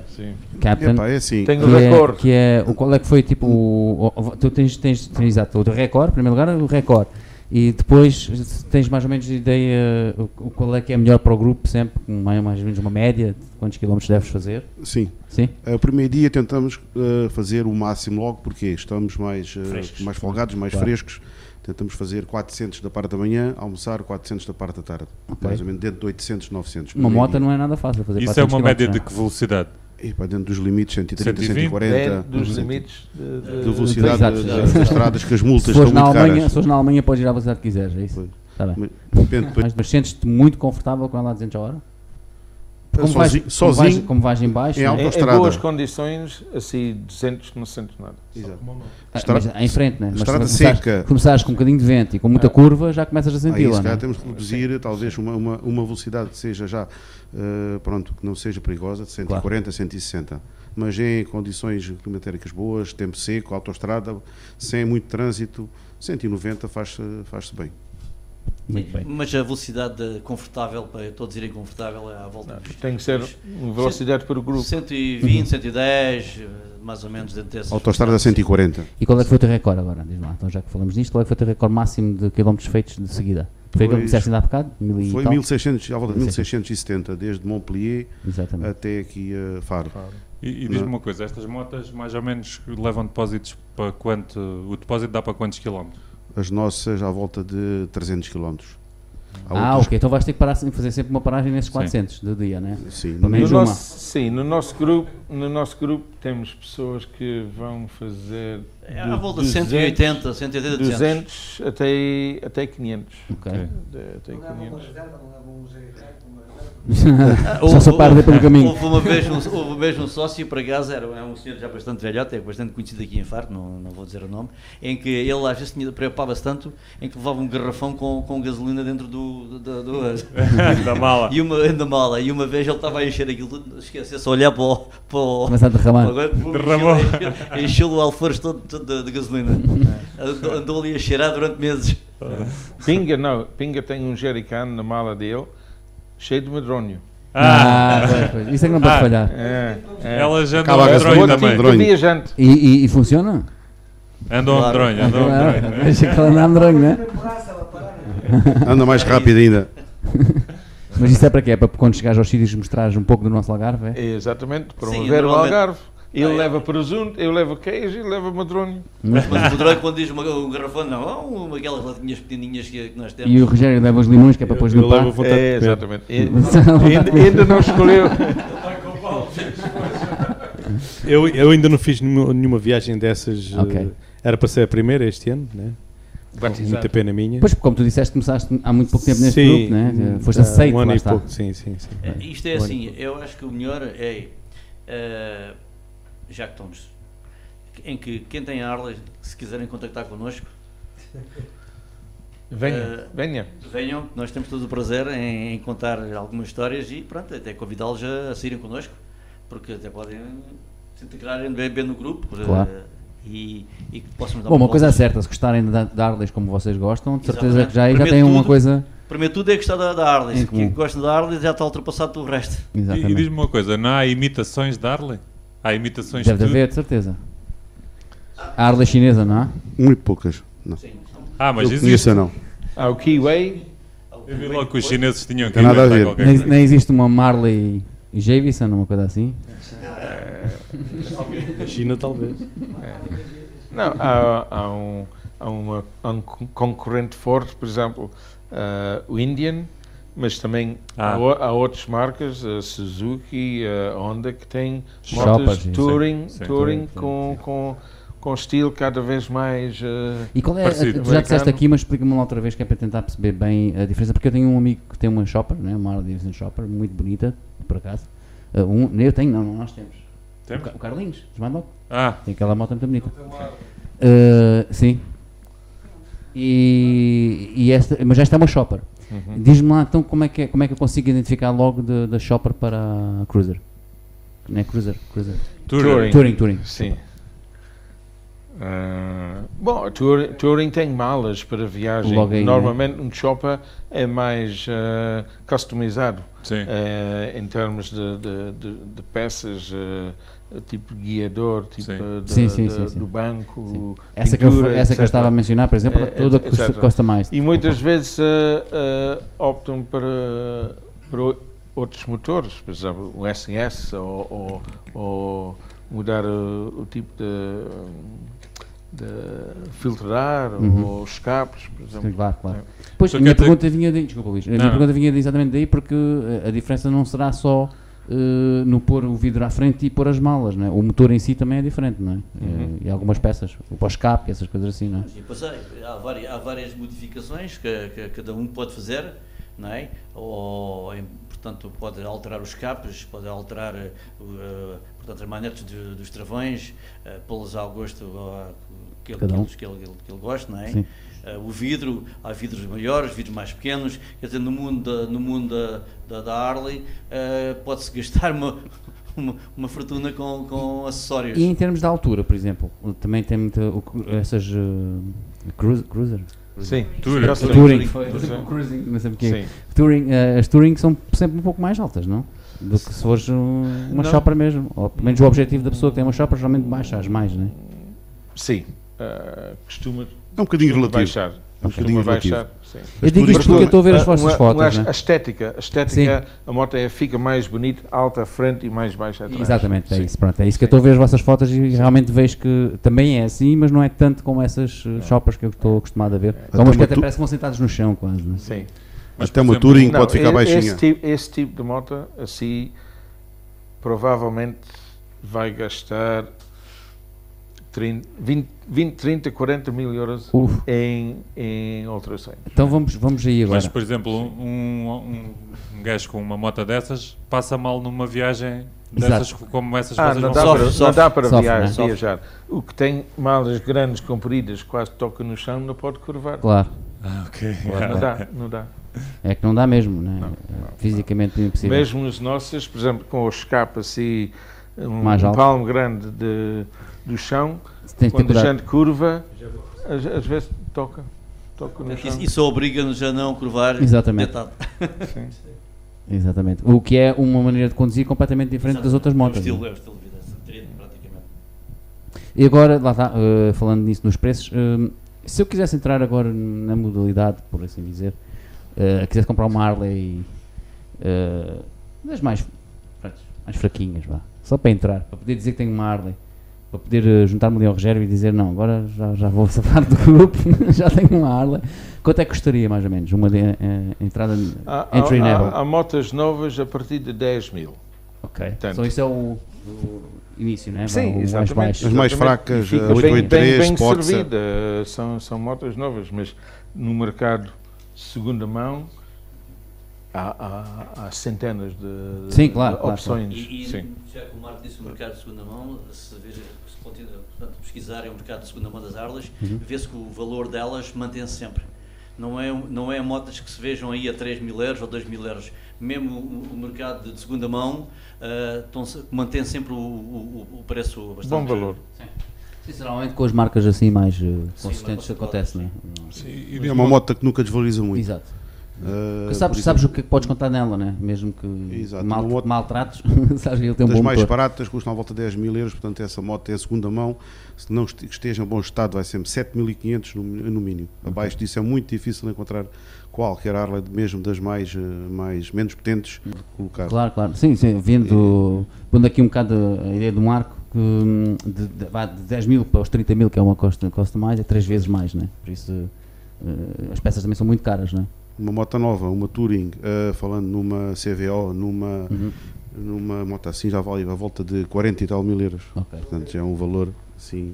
Sim. Captain. Epá, é assim, Tenho que o é, recorde. que é o qual é que foi tipo o, o- tu tens, tens, tens exato, o recorde, em primeiro lugar o recorde e depois tens mais ou menos ideia o, o qual é que é melhor para o grupo sempre, com mais, mais ou menos uma média de quantos quilómetros deves fazer sim. sim? O primeiro dia tentamos eh, fazer o máximo logo, porque estamos mais, Frescos. mais folgados, mais Claro. frescos. Tentamos fazer 400 da parte da manhã, almoçar 400 da parte da tarde. Ok. Mais ou menos dentro de 800, 900. uma moto não é nada fácil fazer Isso é 400 uma média de que velocidade? E para dentro dos limites 130, 120, 140. Dentro dos uhum. limites de, de- de velocidade das- estradas, que as é? multas se estão na muito Alemanha, se caras. fores na Alemanha podes ir à velocidade que quiseres é isso? Pois. Está bem Mas, depende, depois, mas, mas sentes-te muito confortável com ela a 200 a hora? Como vais, sozinho, como sozinho vais, como vais em baixo em não é? em, em autoestrada. boas condições, assim, 200 não sentes nada. Exato. Ah, Estra- mas em frente, né? Mas estrada se começares, seca. começares com um bocadinho de vento e com muita curva, já começas a Aí, senti-la. se não é? calhar temos que reduzir talvez uma, uma, uma velocidade que seja já, eh, pronto, que não seja perigosa, de 140, 160. Mas em condições climatéricas boas, tempo seco, autoestrada, sem muito trânsito, 190 faz-se faz bem. Muito bem. Mas a velocidade de- confortável, para todos irem confortável, é à volta dos Tem que ser uma velocidade para o grupo. 120, 110, eh, mais ou menos dentro desses. Autoestrada 140. E qual é que foi o teu recorde agora? Diz lá, então já que falamos nisto, qual é que foi o teu recorde máximo de quilómetros feitos de seguida? Foi aquilo que disseste ainda há bocado? Mil Foi tal? 1600, à volta de 1600. 1670, desde Montpellier Exatamente. até aqui a Faro. E, e diz-me Não. uma coisa, estas motas mais ou menos levam depósitos para quanto? O depósito dá para quantos quilómetros? As nossas à volta de 300 km. Ah, ok. Então vais ter que parar, fazer sempre uma paragem nesses Sim. 400 de dia, né? Sim, Pelo No nosso, sim, no nosso grupo, no nosso grupo temos pessoas que vão fazer É à volta de 180, 180, 200. 200 até, até 500. Ok. Ok. De- até 500. <laughs> Só se para pelo caminho. Houve uma, vez um, houve uma vez um sócio, por acaso, era, é um senhor já bastante velhote, é bastante conhecido aqui em Faro, não, não vou dizer o nome, em que ele às vezes preocupava-se tanto em que levava um garrafão com, com gasolina dentro do, do, do- <laughs> da mala. e uma, da mala. E uma vez ele estava a encher aquilo tudo, esqueceu-se a olhar para o. Para o Começa a derramar. para o- Derramou. encheu- Encheu o alforje todo, todo de, de gasolina. Andou, andou ali a cheirar durante meses. Pinga não, Pinga tem um jerrycan na mala dele cheio de medronho. Ah, pois, pois. Isso é que não pode Ah. falhar. É, é. Ela já Acaba andou a a gasolina Outro também. tipo de Medronho. viajante. E, e- e funciona? Andou a Claro. drone, andou a Ah, drone. Deixa que ela anda andranho, né? <laughs> Anda mais rápido ainda. Mas isso é para quê? É para quando chegares aos sítios mostrares um pouco do nosso Algarve? É? É, exatamente, Sim, promover o Algarve. Ele Ah, é. leva presunto, eu levo queijo e levo medronho. Mas o Pedro, quando diz uma, um garrafão, não, uma, aquelas latinhas pequenininhas que, que nós temos. E o Rogério leva os limões que é para limpar. levo vontade É, exatamente. E- <laughs> ainda, ainda não escolheu. Eu, eu ainda não fiz nenhuma, nenhuma viagem dessas. eh, Ok. Era para ser a primeira este ano, né? Batizado. Muita pena minha. Pois, como tu disseste, começaste há muito pouco tempo neste Sim, grupo, né? hum, Foste aceito, um ano e pouco, sim, sim, sim. É, Isto é Um assim, eu acho que o melhor é, eh, já que estamos, em que quem tem a Harley, se quiserem contactar connosco, Venha, Eh, venha. venham, nós temos todo o prazer em, em contar algumas histórias e pronto, até convidá-los a, a saírem connosco, porque até podem se integrarem bem, bem no grupo eh, Claro. e, e que possam dar Bom, uma coisa é certa, se gostarem de, Harleys como vocês gostam, de certeza Exatamente. que já, aí já têm uma coisa. Primeiro tudo é gostar da, da Harley, quem gosta da Harley já está ultrapassado tudo o resto. E, e Exatamente. diz-me uma coisa, não há imitações de Harley? Há imitações Deve de tudo? haver, de certeza. A Harley chinesa, não há? Muito poucas. Não. Ah, mas eu existe. conheço não. Há o Kiwi, Eu vi logo que os chineses tinham que Tem nada a inventar ver. qualquer Nem, coisa. nem existe uma Marley Javison, uma coisa assim. A China, talvez. Não, há, há um, há uma, há um con- concorrente forte, por exemplo, ah, o Indian, mas também Ah. há, o- há outras marcas, a Suzuki, a Honda, que têm Shoppers, motos sim. touring, Sim, touring Sim, sim, com, com, com estilo cada vez mais. ah, E qual é, Parecido. tu já disseste aqui, mas explica-me lá outra vez que é para tentar perceber bem a diferença, porque eu tenho um amigo que tem uma shopper, né, uma Harley Davidson shopper, muito bonita, por acaso. Uh, um, eu tenho, não, não, nós temos. O Temos? Ca- O Carlinhos, dos Mandoc. Ah, Tem aquela moto muito bonita. Uh, sim. E, e esta, mas esta é uma shopper. Uhum. Diz-me lá então como é, que é, como é que eu consigo identificar logo da shopper para a cruiser. Não é cruiser? cruiser. Touring. Touring, touring. Sim. Ah, bom, a Touring, Touring tem malas para viagem. Logo aí, né? Normalmente um chopper é mais ah, customizado Sim. ah, em termos de, de- de- de peças, tipo guiador, tipo Sim. de- Sim, sim, de- sim, sim. do banco, Essa, que eu, essa que eu estava a mencionar, por exemplo, É, toda etc. custa, custa mais. E muitas vezes ah, ah, optam para, para outros motores, por exemplo, o SS ou, ou- ou mudar o, o tipo de, de filtrar Uhum. ou escapes, por exemplo. Sim, claro, claro. É. Pois, a minha pergunta vinha daí, desculpa Luís, a minha Não, pergunta vinha exatamente daí porque eh, a diferença não será só eh, no pôr o vidro à frente e pôr as malas, não é? O motor em si também é diferente, não é? Uhum. Eh, E algumas peças, o pós-escape, essas coisas assim, não é? E depois há, há, várias, há várias modificações que, que cada um pode fazer, não é? Ou, em- portanto, pode alterar os escapes, pode alterar eh, portanto, as manetes de- dos travões, eh, pô-los ao gosto ah, que, ele, um. que, ele, que, ele, gosta, não é? Sim. Eh, o vidro, há vidros maiores, vidros mais pequenos, quer dizer, no mundo da, no mundo da, da, da Harley pode-se <laughs> gastar uma, uma, uma fortuna com, com acessórios. E em termos de altura, por exemplo, também tem muita, essas cruiser? Sim, Touring. Touring. Touring, Touring. cruising, não sei porquê. Sim. Touring, eh, as Touring são sempre um pouco mais altas, não? Do que se fores um- uma Não. shopper mesmo. Ou pelo menos o objetivo da pessoa que tem uma shopper geralmente baixa as mais, não é? Sim. Ah, costuma, É um bocadinho costuma relativo. baixar. É um bocadinho relativo. baixar, sim. Eu digo isto porque eu estou a ver as vossas uma- fotos, uma- não é? A estética, a estética, a moto é, fica mais bonita, alta à frente e mais baixa atrás. Exatamente, é Sim. isso. Pronto, é isso que eu estou a ver as vossas fotos e realmente vejo que também é assim, mas não é tanto como essas eh, shoppers que eu estou acostumado a ver. São umas que uma até tu- parece que vão sentados no chão quase. Não é? Sim. Mas, Até uma exemplo, Touring Não, pode ficar baixinha. Esse tipo, esse tipo de moto, assim, provavelmente vai gastar 30, 20, 20, 30, 40 mil euros Uf. em, em alterações. Então vamos, vamos aí agora. Mas, por exemplo, um, um, um gajo com uma moto dessas passa mal numa viagem dessas como essas Ah, não dá, para, Sofre, não dá para sofre, viajar, né? Viajar. O que tem malas grandes, compridas, quase toca no chão, não pode curvar. Claro, Ah, ok. Não dá, não dá. é que não dá mesmo, né? Não, É não, fisicamente impossível. Mesmo as nossas, por exemplo, com o escape assim, um, Mais um alto. palmo grande de, do chão, Tens quando a cuidado. gente curva, às, às vezes toca, toca no chão. Isso, isso obriga-nos a não curvar Exatamente. Sim. Exatamente. O que é uma maneira de conduzir completamente diferente das outras motos. É o estilo, né? é o estilo de vida, praticamente. E agora, lá está, eh, falando nisso nos preços, eh, se eu quisesse entrar agora na modalidade, por assim dizer, eh, quisesse comprar uma Harley das mais, mais fraquinhas, vá, só para entrar, para poder dizer que tenho uma Harley, para poder eh, juntar-me ali ao Rogério e dizer não, agora já, já vou <laughs> safar do grupo, <laughs> já tenho uma Harley. Quanto é que custaria mais ou menos uma de, eh, entrada Há, há- entry level? há- há motas novas a partir de 10 mil. Ok, Portanto- então isso é o, o início, né? Vá, Sim, o mais baixo. As mais fracas, E a bem, 883, bem, bem servida. São, são motas novas, mas no mercado segunda mão há, há- há centenas de, Sim, de claro, claro, opções. E, e Sim. já que o Marco disse o mercado de segunda mão, se, continua, portanto, pesquisarem o mercado de segunda mão das Arlas, Uhum. vê-se que o valor delas mantém-se sempre. Não é, não é motas que se vejam aí a 3 mil euros ou 2 mil euros. Mesmo o, o mercado de segunda mão estão-se- mantém sempre o, o, o preço bastante. Bom valor. Sinceramente, com as marcas assim mais eh, consistentes mas acontece, não é? É uma moto que nunca desvaloriza muito. Exato. Uh, sabes, sabes o que é podes contar nela, né? Mesmo que Exato. mal, Uma moto- maltratos, <laughs> sabes que ele tem um bom mais motor. baratas custam à volta de 10 mil euros, portanto essa moto é a segunda mão. Se não este- esteja em bom estado vai sempre 7.500 no, no mínimo. Abaixo disso é muito difícil encontrar qualquer Harley, mesmo das mais, eh, mais menos potentes, colocar. Claro, claro. Sim, sim, vendo, pondo aqui um bocado a ideia do Marco, que hum, de, de, de 10 mil para os 30 mil, que é uma costa, costa mais, é três vezes mais, né? Por isso eh, as peças também são muito caras, né? Uma moto nova, uma Touring, eh, falando numa CVO, numa, Uhum. numa moto assim já vale à volta de 40 e tal mil euros. Ok. Portanto já é um valor assim.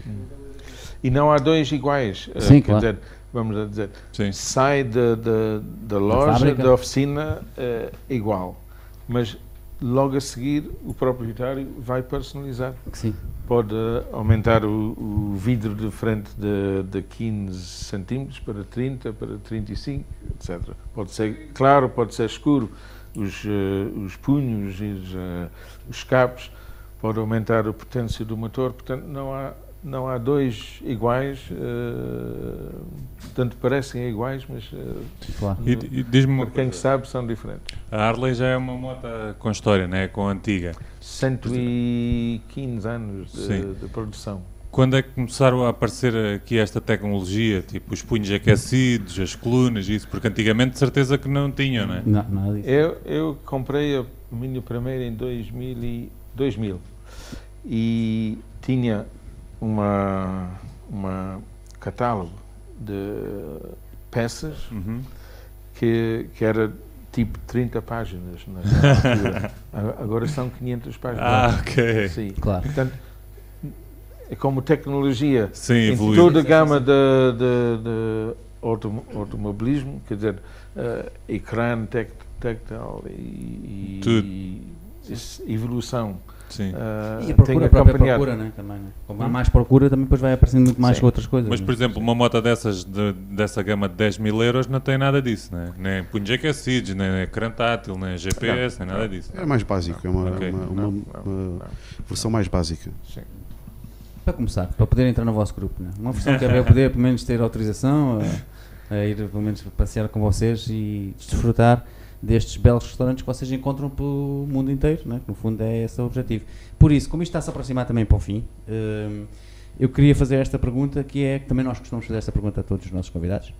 E não há dois iguais. eh, Sim, quer claro. dizer, vamos a dizer, Sim. sai da, da, da loja, fábrica. da oficina, eh, igual. Mas logo a seguir o proprietário vai personalizar. Sim. Pode aumentar o, o vidro de frente de, de 15 centímetros para 30, para 35, etc. Pode ser claro, pode ser escuro. Os, eh, os punhos e os, eh, os escapes pode aumentar a potência do motor. Portanto, não há, não há dois iguais. eh, tanto parecem iguais, mas eh, Claro. E, e para quem sabe são diferentes. a Harley já é uma moto com história, né? com a antiga. 115 anos de, de produção. Quando é que começaram a aparecer aqui esta tecnologia, tipo os punhos aquecidos, as colunas, isso? Porque antigamente de certeza que não tinham, não é? Não, nada disso. Eu, eu comprei a minha primeira em 2000 e, 2000 e tinha uma, uma catálogo de peças Uhum. que, que era tipo 30 páginas na <laughs> altura. Agora são 500 páginas. Ah, ok. Sim. Claro. Portanto, é como tecnologia Sim, em evoluiu. toda a gama de, de, de autom- automobilismo, quer dizer, eh, ecrã tactile e, e esse- evolução. Sim. eh, E a procura, a própria procura, né? Também, né? Como há mais procura, também depois vai aparecendo muito mais Sim. outras coisas. Mas, né? por exemplo, uma moto dessas, de- dessa gama de 10 mil euros, não tem nada disso, né? nem punhos aquecidos, nem ecrã tátil, nem GPS, nem nada disso. É mais básico, é uma, Ok. uma- uma- Não, uma não, não. versão mais básica. Sim. Para começar, para poder entrar no vosso grupo, né? Uma versão que é para eu poder, pelo menos, ter autorização a, a ir, pelo menos, passear com vocês e desfrutar destes belos restaurantes que vocês encontram pelo mundo inteiro, né? no fundo é esse o objetivo. Por isso, como isto está a se aproximar também para o fim, hum, eu queria fazer esta pergunta, que é que também nós costumamos fazer esta pergunta a todos os nossos convidados,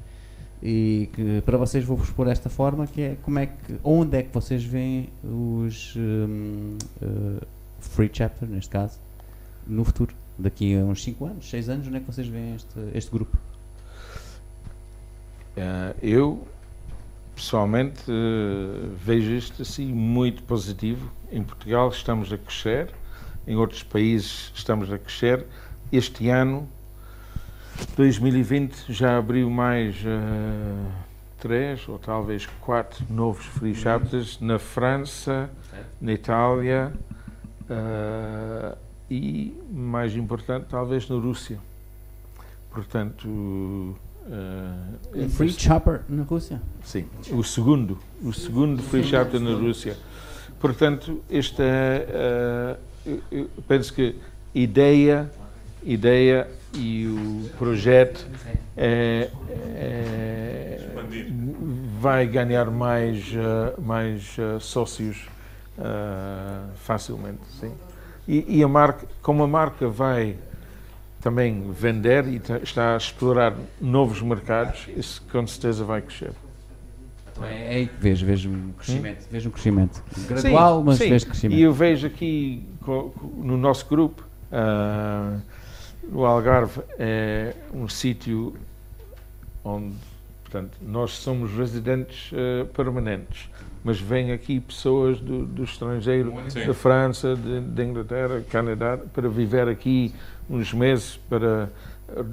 e que para vocês vou-vos pôr desta forma, que é como é que, onde é que vocês veem os hum, eh, free chapter, neste caso, no futuro? Daqui a uns 5 anos, 6 anos, onde é que vocês veem este, este grupo? Eh, eu, pessoalmente, eh, vejo isto assim muito positivo. Em Portugal estamos a crescer, em outros países estamos a crescer. Este ano, 2020, já abriu mais eh, três ou talvez quatro novos free chapters na França, na Itália eh, e, mais importante, talvez na Rússia. Portanto, Um free chopper na Rússia? Sim, o segundo, o segundo free chapter na Rússia. Portanto, esta, eh, eu, eu penso que ideia, ideia e o projeto é, é- vai ganhar mais, eh, mais eh, sócios facilmente, sim. E, e a marca, como a marca vai também vender e está a explorar novos mercados, isso com certeza vai crescer. É, é aí que vejo, vejo um crescimento. Vejo um crescimento. Gradual, Sim, mas sim. vejo crescimento. E eu vejo aqui no nosso grupo, ah, o Algarve é um sítio onde, portanto, nós somos residentes ah, permanentes, mas vêm aqui pessoas do, do estrangeiro, Sim. da França, de, de Inglaterra, Canadá, para viver aqui uns meses para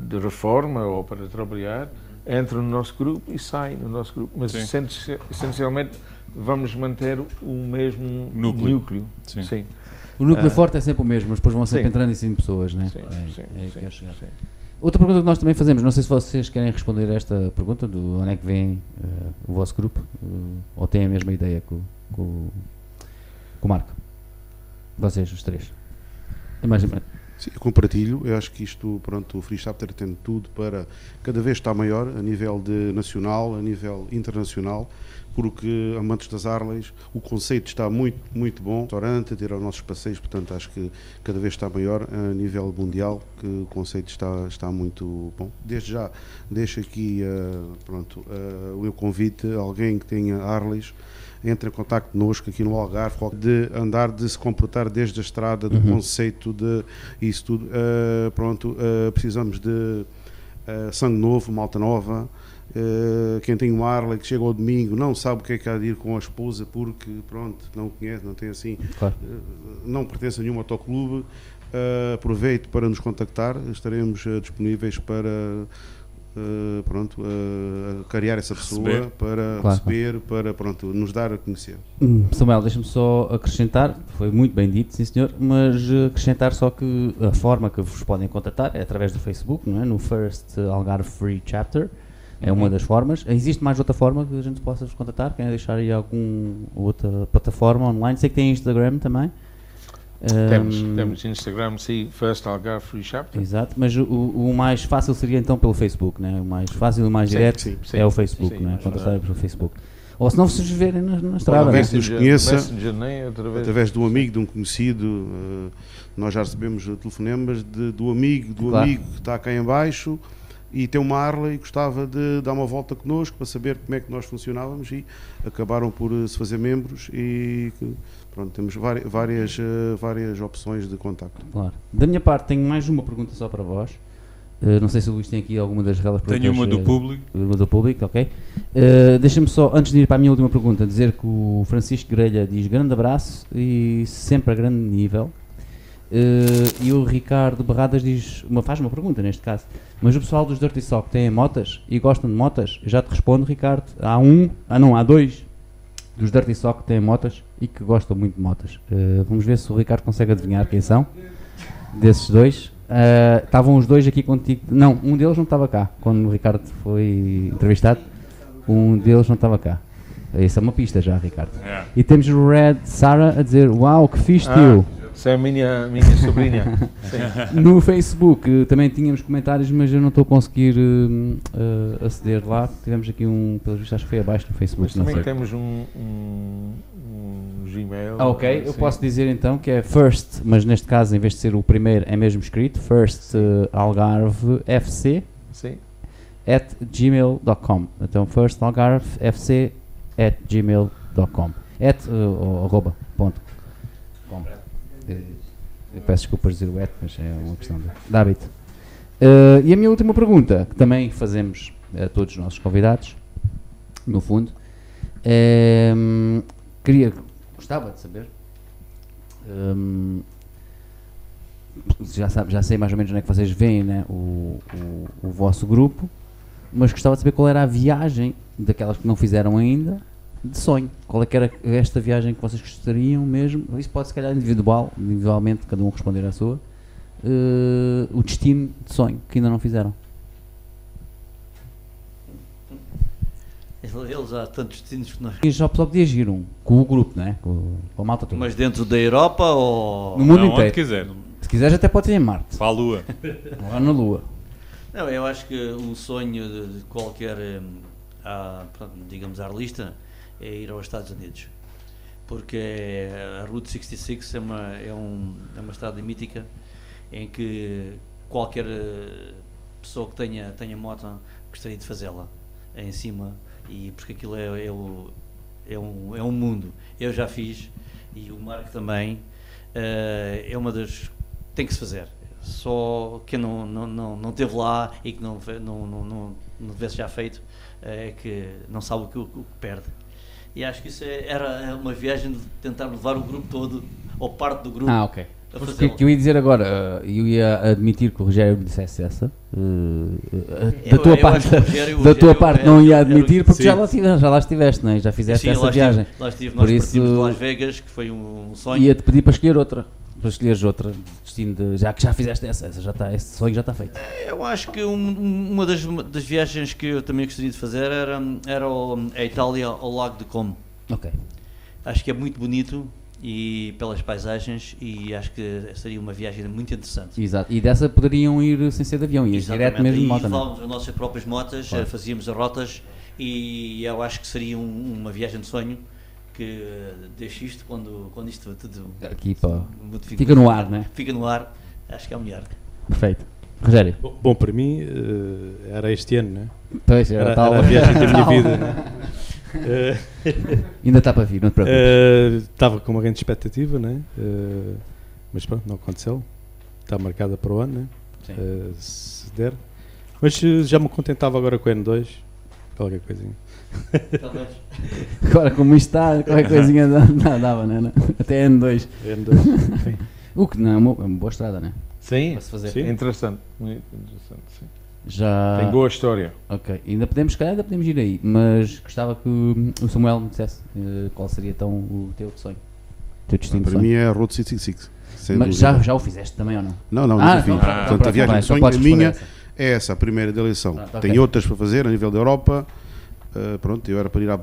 de reforma ou para trabalhar, entram no nosso grupo e saem no nosso grupo. Mas essencialmente vamos manter o mesmo Núcleo. núcleo. Sim. Sim. O núcleo Ah. forte é sempre o mesmo, mas depois vão sempre Sim. entrando cima de pessoas, né? Sim, é, sim, é que sim, quero chegar. sim. Outra pergunta que nós também fazemos, não sei se vocês querem responder a esta pergunta, do onde é que vem eh, o vosso grupo, eh, ou têm a mesma ideia com, com, com o Marco? Vocês, os três. É mais, Sim, eu compartilho. Eu acho que isto, pronto, o Free Chapter tem tudo para cada vez estar maior a nível de nacional, a nível internacional, porque amantes das Harleys, o conceito está muito, muito bom. Restaurante, ter os nossos passeios, portanto, acho que cada vez está maior a nível mundial, que o conceito está, está muito bom. Desde já, deixo aqui, eh, pronto, eh, o meu convite a alguém que tenha Harleys, entre em contato connosco aqui no Algarve, de andar, de se comportar desde a estrada, do Uhum. conceito de isso tudo. Uh, pronto, uh, precisamos de uh, sangue novo, malta nova. Uh, quem tem um Harley que chega ao domingo não sabe o que é que há de ir com a esposa porque, pronto, não conhece, não tem assim, claro. uh, não pertence a nenhum autoclube. Uh, aproveite para nos contactar, estaremos uh, disponíveis para eh, pronto, eh, criar essa pessoa Receber. para Claro, receber, para pronto, nos dar a conhecer. Hum, Samuel, deixa-me só acrescentar, foi muito bem dito, sim senhor, mas eh, acrescentar só que a forma que vos podem contatar é através do Facebook, não é? No First Algarve Free Chapter, é uma das formas. Existe mais outra forma que a gente possa vos contatar? Querem deixar aí alguma outra plataforma online? Sei que tem Instagram também. Temos, Hum, temos Instagram, sim, First Algarve Free Chapter. Exato, mas o, o mais fácil seria então pelo Facebook, né? O mais fácil e o mais Sim, direto sim, sim. é o Facebook, Sim, né? mas, Contactar pelo Facebook. Ou se não vocês verem na, na estrada, Ou né? nos conheça. Através. Através de um amigo, de um conhecido, eh, nós já recebemos telefonemas de- do amigo, do Claro. amigo que está cá em baixo e tem uma Harley e gostava de dar uma volta connosco para saber como é que nós funcionávamos e acabaram por eh, se fazer membros e que, pronto, temos várias, eh, várias opções de contacto. Claro. Da minha parte, tenho mais uma pergunta só para vós. Uh, não sei se o Luís tem aqui alguma das relas Tenho uma do público. Uma do público, ok. Uh, Deixa-me só, antes de ir para a minha última pergunta, dizer que o Francisco Grelha diz grande abraço e sempre a grande nível. Uh, e o Ricardo Barradas diz, uma, faz uma pergunta neste caso, mas o pessoal dos Dirty Sock têm motas e gostam de motas? Eu já te respondo, Ricardo. Há um, ah não, há dois dos Dirty Sock que têm motas e que gostam muito de motas. Uh, vamos ver se o Ricardo consegue adivinhar quem são desses dois. Uh, Estavam os dois aqui contigo. Não, um deles não estava cá quando o Ricardo foi entrevistado. Um deles não estava cá. Isso é uma pista já, Ricardo. É. E temos o Red Sara a dizer: Uau, que fixe, Ah, tio! Essa é a minha, minha sobrinha. <laughs> Sim. No Facebook uh, também tínhamos comentários, mas eu não estou a conseguir uh, uh, aceder lá. Tivemos aqui um, pelo visto, acho que foi abaixo do Facebook. Mas também sei. temos um, um, um Gmail. Ah, ok, eu sim. posso dizer então que é first, mas neste caso, em vez de ser o primeiro, é mesmo escrito: first uh, Algarve FC Sim. at gmail.com. Então, first Algarve FC at gmail.com. At uh, arroba ponto com. Eh, Eu peço desculpas dizer o at, mas é uma questão de, de hábito. Eh, e a minha última pergunta, que também fazemos a todos os nossos convidados, no fundo, é, queria, gostava de saber, hum, já, sabe, já sei mais ou menos onde é que vocês veem né, o, o, o vosso grupo, mas gostava de saber qual era a viagem daquelas que não fizeram ainda de sonho. Qual é que era esta viagem que vocês gostariam mesmo? Isso pode se calhar individual, individualmente, cada um responder à sua. eh, o destino de sonho que ainda não fizeram. Eles há tantos destinos que nós. E já o pessoal podia ir um, com o grupo, né? Com, com a malta toda. Mas dentro da Europa ou. no mundo Não, onde inteiro. quiser. Se quiseres até pode ir em Marte. Para a Lua. <laughs> Ou lá na Lua. Não, eu acho que um sonho de, qualquer, hum, ah, digamos, arlista é ir aos Estados Unidos. Porque a Route 66 é uma, é um, é uma estrada mítica em que qualquer eh, pessoa que tenha, tenha moto gostaria de fazê-la em cima e porque aquilo é, é, o, é, um, é um mundo. Eu já fiz e o Marco também. eh, é uma das. tem que se fazer. Só quem não, não, não, não teve lá e que não, não, não, não, não tivesse já feito é que não sabe o que, o que perde. E acho que isso é- era uma viagem de tentar levar o grupo todo, ou parte do grupo, Ah, ok. a O que, eu ia dizer agora, eh, eu ia admitir que o Rogério me dissesse essa. eh, eh, da Eu- tua eu parte, Rogério- <laughs> da tua Rogério parte era- não ia admitir porque Sim. já lá, estiveste, já lá estiveste, não é? Já fizeste Sim, essa lá viagem. Estive, lá estive, Por nós isso- partimos de Las Vegas, que foi um sonho. Ia-te pedir para escolher outra. Para escolheres outra. Destino de, já que já fizeste essa, essa já está, esse sonho já está feito. Eu acho que um- um- uma das, das viagens que eu também gostaria de fazer era, era a Itália ao Lago de Como. Ok. Acho que é muito bonito e pelas paisagens e acho que seria uma viagem muito interessante. Exato. E dessa poderiam ir sem ser de avião, Exatamente. direto mesmo de e moto. não é? levávamos as nossas próprias motas, Claro. eh, fazíamos as rotas e eu acho que seria um- uma viagem de sonho que deixe isto quando, quando isto tudo Aqui Fica no ar, né? Fica no ar, acho que é o melhor. Perfeito. Rogério. Bom, bom, para mim eh, era este ano, né? Pois, Era, tal. era a viagem da minha vida. Né? Eh, Ainda está para vir, não te preocupes. eh, Estava com uma grande expectativa, né? Eh, mas pronto, não aconteceu. Está marcada para o ano, né? Se der. Mas já me contentava agora com o N2, qualquer coisinha. Talvez. <laughs> Agora, como isto está, qualquer coisinha dava, né? Até N2. N2. <laughs> O que não é uma, é uma boa estrada, né? Sim. Para se fazer. Sim. Interessante. Muito interessante, sim. Já. Tem boa história. Ok, ainda podemos, se calhar ainda podemos ir aí, mas gostava que o Samuel me dissesse eh, qual seria então o teu sonho. O teu destino de Para sonho. mim é a Road 666. Sem mas já, já o fizeste também ou não? Não, não, Ah, fiz. então, Portanto, a viagem vai, de então sonho, a minha, essa. é essa, a primeira da eleição. Ok. Tenho outras para fazer a nível da Europa. Uh, pronto, eu era para ir à,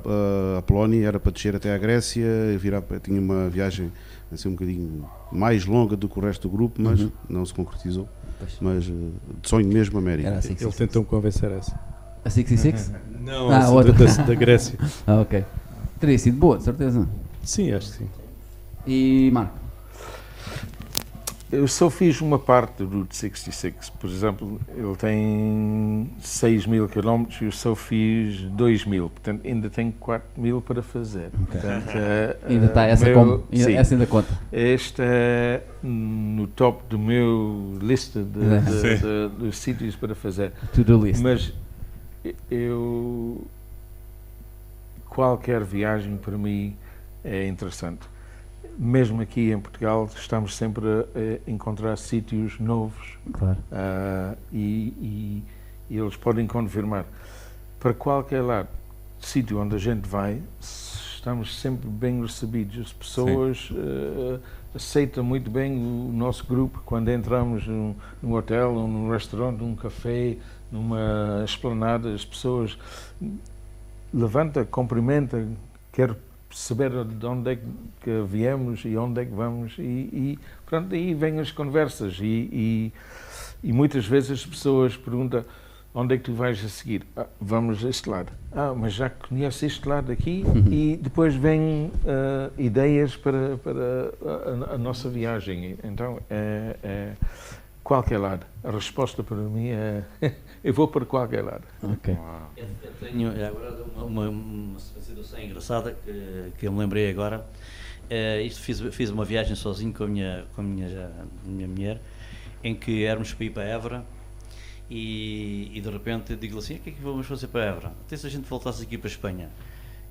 à Polónia, era para descer até à Grécia, virar, tinha uma viagem assim um bocadinho mais longa do que o resto do grupo, mas Uhum. não se concretizou. Pois. Mas uh, de sonho mesmo América. Era assim que Ele se tentou-me convencer essa. A 66? <laughs> Não, Ah, essa da, da Grécia. <laughs> ah, ok. Teria sido boa, de certeza. Sim, acho que sim. E Marco? Eu só fiz uma parte do Route 66. Por exemplo, ele tem 6 mil quilómetros e eu só fiz 2 mil. Portanto, ainda tenho 4 mil para fazer. Portanto, eh, Ainda está essa meu- como? Ainda- sim. Essa ainda conta. Este é no top do meu lista de, de- de- dos sítios para fazer. To-do list. Mas eu. Qualquer viagem para mim é interessante. Mesmo aqui em Portugal, estamos sempre a, encontrar sítios novos Claro. ah, e, e- e eles podem confirmar. Para qualquer lado, sítio onde a gente vai, estamos sempre bem recebidos. As pessoas ah, aceitam muito bem o nosso grupo quando entramos num, num hotel, ou num restaurante, num café, numa esplanada. As pessoas levanta, cumprimenta, quer saber de onde é que viemos e onde é que vamos e, e pronto, aí vêm as conversas e, e, e muitas vezes as pessoas perguntam onde é que tu vais a seguir? "Ah, vamos a este lado. Ah, mas já conheces este lado aqui e depois vêm ah, ideias para, para a, a nossa viagem. Então, é, é qualquer lado. A resposta para mim é <laughs> eu vou para qualquer lado. Ok. Eu eu tenho é, agora uma, uma, uma situação engraçada que, que eu me lembrei agora. Eh, isto fiz, fiz uma viagem sozinho com a minha, com a minha, já- minha mulher, em que éramos para ir para Évora e, e de repente digo assim: o que é que vamos fazer para Évora? Até se a gente voltasse aqui para a Espanha.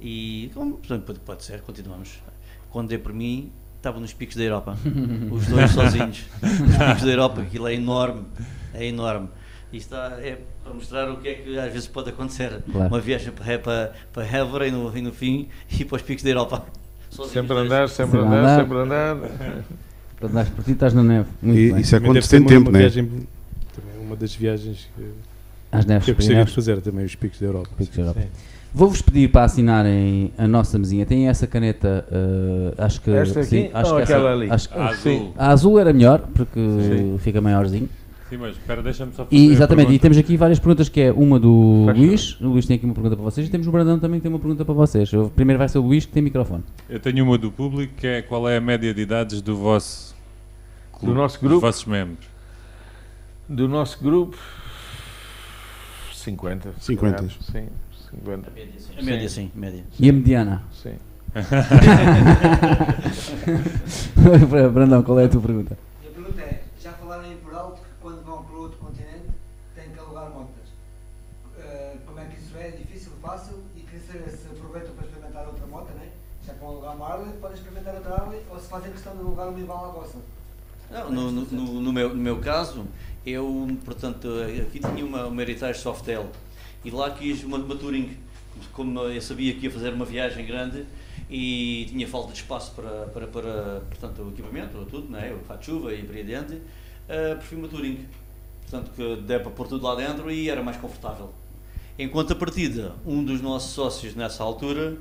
E, como, portanto, pode, pode ser, continuamos. Quando dei por mim, estavam nos picos da Europa, <laughs> os dois sozinhos. Os picos da Europa, aquilo é enorme, é enorme. Isto está- é para mostrar o que é que às vezes pode acontecer. Claro. Uma viagem para, para, para Évora e no, e no fim e para os picos da Europa. Sempre andar, sempre Sempre andar, andar. sempre andar. Quando andas por ti, estás na neve. Muito E bem. isso é ser tem uma, tempo, uma né? viagem, também uma das viagens que, Às neves, que eu gostaria de fazer também, os picos da Europa. Picos da Europa. Vou-vos pedir para assinarem a nossa mesinha. Tem essa caneta, eh, acho que. Esta aqui sim, acho ou que essa- aquela ali? acho azul. a azul era melhor, porque Sim. fica maiorzinho. Sim, mas espera, deixa-me só fazer E, a exatamente, e temos aqui várias perguntas, que é uma do Faz Luís. O Luís tem aqui uma pergunta para vocês e temos o Brandão também que tem uma pergunta para vocês. O primeiro vai ser o Luís, que tem microfone. Eu tenho uma do público, que é qual é a média de idades do vosso clube, Do nosso dos grupo? vossos membros. Do nosso grupo, 50. se 50. calhar. Sim, 50. A média, sim. A média, sim. média. E a mediana? Sim. <laughs> <laughs> Brandão, qual é a tua pergunta Não, no, no, no- meu, no meu caso, eu, portanto, aqui tinha uma, uma Heritage Softail e lá quis uma, uma Touring, como eu sabia que ia fazer uma viagem grande e tinha falta de espaço para, para, para portanto, o equipamento, tudo, né? o fato de chuva e por aí adiante, uh, preferi uma Touring, portanto, que der para pôr tudo lá dentro e era mais confortável. Enquanto a partida, um dos nossos sócios nessa altura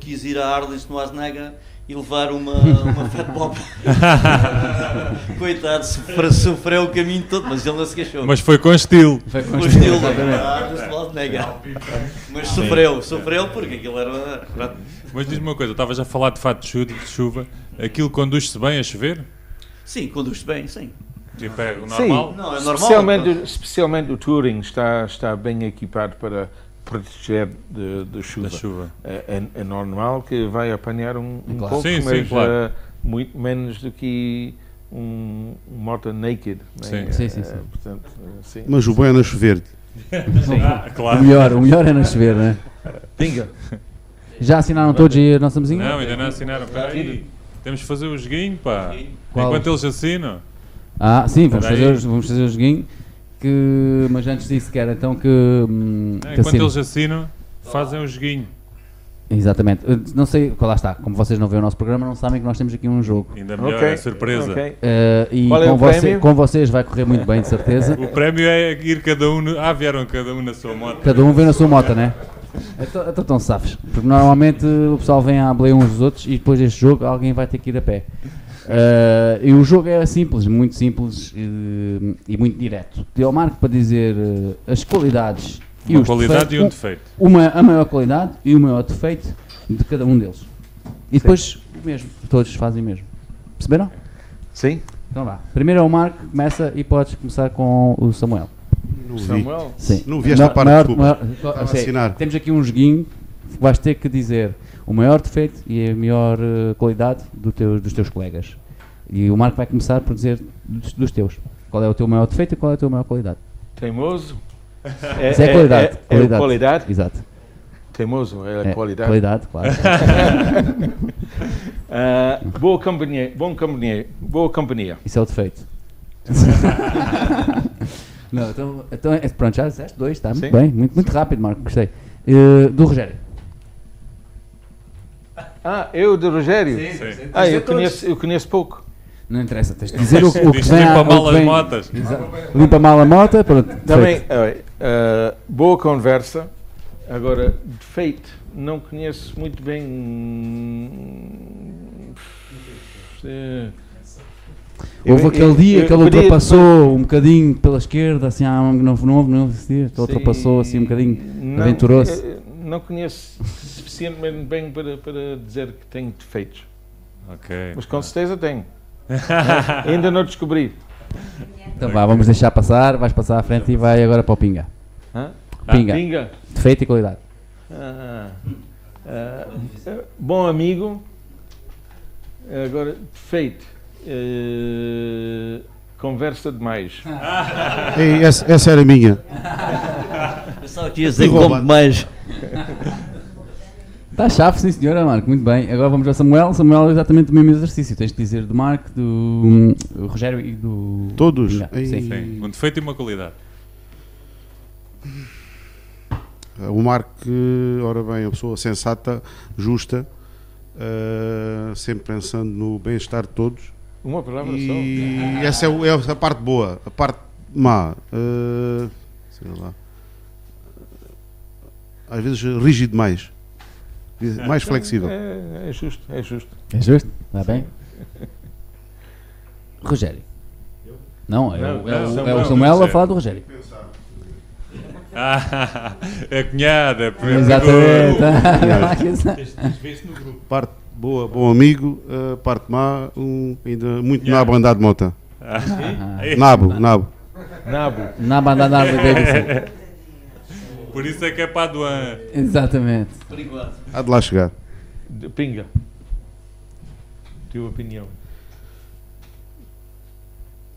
quis ir a Arles no Asnega e levar uma, uma Fat Bob. <laughs> Coitado, sofre- sofreu o caminho todo, mas ele não se queixou. Mas foi com estilo. Foi o estilo da Arles no Asnega. Mas sofreu, sofreu porque aquilo era. Mas diz-me uma coisa, estavas a falar de fato de chu- de chuva, aquilo conduz-se bem a chover? Sim, conduz-se bem, sim. Tipo, é o normal? Não, é normal. Especialmente, especialmente o Touring está, está bem equipado para proteger de, de chuva. Da chuva. É, é- é normal que vai apanhar um, um Claro. pouco, Sim, sim, mas claro. eh, muito menos do que um, um moto naked. né? Sim. Sim, sim, sim. portanto, sim. Mas o bom é não chover. Ah, O claro. melhor, o melhor é não chover, né? Pinga. Já assinaram todos aí a nossa mesinha? Não, ainda não assinaram. Espera aí. Temos de fazer o joguinho, pá. Qual? Enquanto eles assinam. Ah, sim, vamos fazer, vamos fazer o joguinho. Que, mas antes disso, quero então que. hum, que Enquanto assine. eles assinam, fazem um joguinho. Exatamente. Não sei, lá está, como vocês não veem o nosso programa, não sabem que nós temos aqui um jogo. Ainda melhor, Ok, é surpresa. ok. Eh, e Qual é com, o você- com vocês vai correr muito bem, de certeza. <laughs> O prémio é ir cada um. No... Ah, vieram cada um na sua moto. Cada um vem na sua moto, né? Então estão safes. Porque normalmente o pessoal vem à boleia uns dos outros e depois deste jogo alguém vai ter que ir a pé. Eh, e o jogo é simples, muito simples eh, e muito direto. Pedi ao Marco para dizer eh, as qualidades e Uma os qualidade e um defeitos. defeito. uma, a maior qualidade e o maior defeito de cada um deles. E depois o mesmo, todos fazem o mesmo. Perceberam? Sim? Então vá. Primeiro é o Marco, começa e podes começar com o Samuel. Não vi. Samuel? Sim. Não vi esta Ma- parte, maior- desculpa. maior- Estava a sei, assinar. Temos aqui um joguinho, vais ter que dizer o maior defeito e a maior eh, qualidade do teu- dos teus colegas. E o Marco vai começar por dizer dos, dos teus. Qual é o teu maior defeito e qual é a tua maior qualidade? Teimoso? <laughs> Isso é qualidade. É, é qualidade. qualidade? Exato. Teimoso é, É, qualidade. Qualidade, claro. <laughs> Ah, boa companhia, bom companhia, boa companhia. Isso é o defeito. <laughs> Não, então, então é- pronto, já disseste dois, está muito bem, muito, muito rápido, Marco, gostei. Eh, do Rogério. Ah, eu de Rogério? Sim. Ah, eu conheço, eu conheço pouco. Não interessa, tens de dizer o, o que vem limpa o mal as vem- motas. Exa- Limpa mal a moto, pronto. Também, ah, boa conversa. Agora, defeito, não conheço muito bem. eh, Houve aquele dia que ele ultrapassou um bocadinho pela esquerda, assim, ah, não, não houve não houve esse dia, que ele ultrapassou assim um bocadinho, aventurou-se. Não conheço suficientemente bem para, para dizer que tenho defeitos. Ok. Mas com certeza tenho. <laughs> Ainda não descobri. Então vá, vamos deixar passar, vais passar à frente e vai agora para o Pinga. Hã? Pinga, Pinga. defeito e qualidade. Ah, ah, bom amigo. Agora, defeito. Eh, conversa demais. <laughs> Ei, essa, essa era minha. Pensava que ia dizer como. <laughs> Está chave, sim senhora, Marco, muito bem. Agora vamos ao Samuel. Samuel é exatamente o mesmo exercício. Tens de dizer do Marco, do hum, Rogério e do. Todos? Sim. Sim. Um defeito e uma qualidade. O Marco, ora bem, é uma pessoa sensata, justa, eh, sempre pensando no bem-estar de todos. Uma palavra E essa é, o- é a parte boa. A parte má, eh, sei lá. Às vezes rígido demais. Mais só. flexível. É, é justo, é justo. É justo? Está bem? Rogério. Não, é, Não, o, é, o- não, é o não, Samuel não, a falar do Rogério. <laughs> Ah, é cunhada, é por Exatamente. <laughs> Parte boa, bom amigo. eh, parte má, um, ainda muito Yeah. nabo andar de moto. <laughs> Ah. Nabo, nabo. Nabo. Na banda na Davidson. Por isso é que é Paduan. Exatamente. Por enquanto. Há de lá chegar. De pinga. Tua opinião.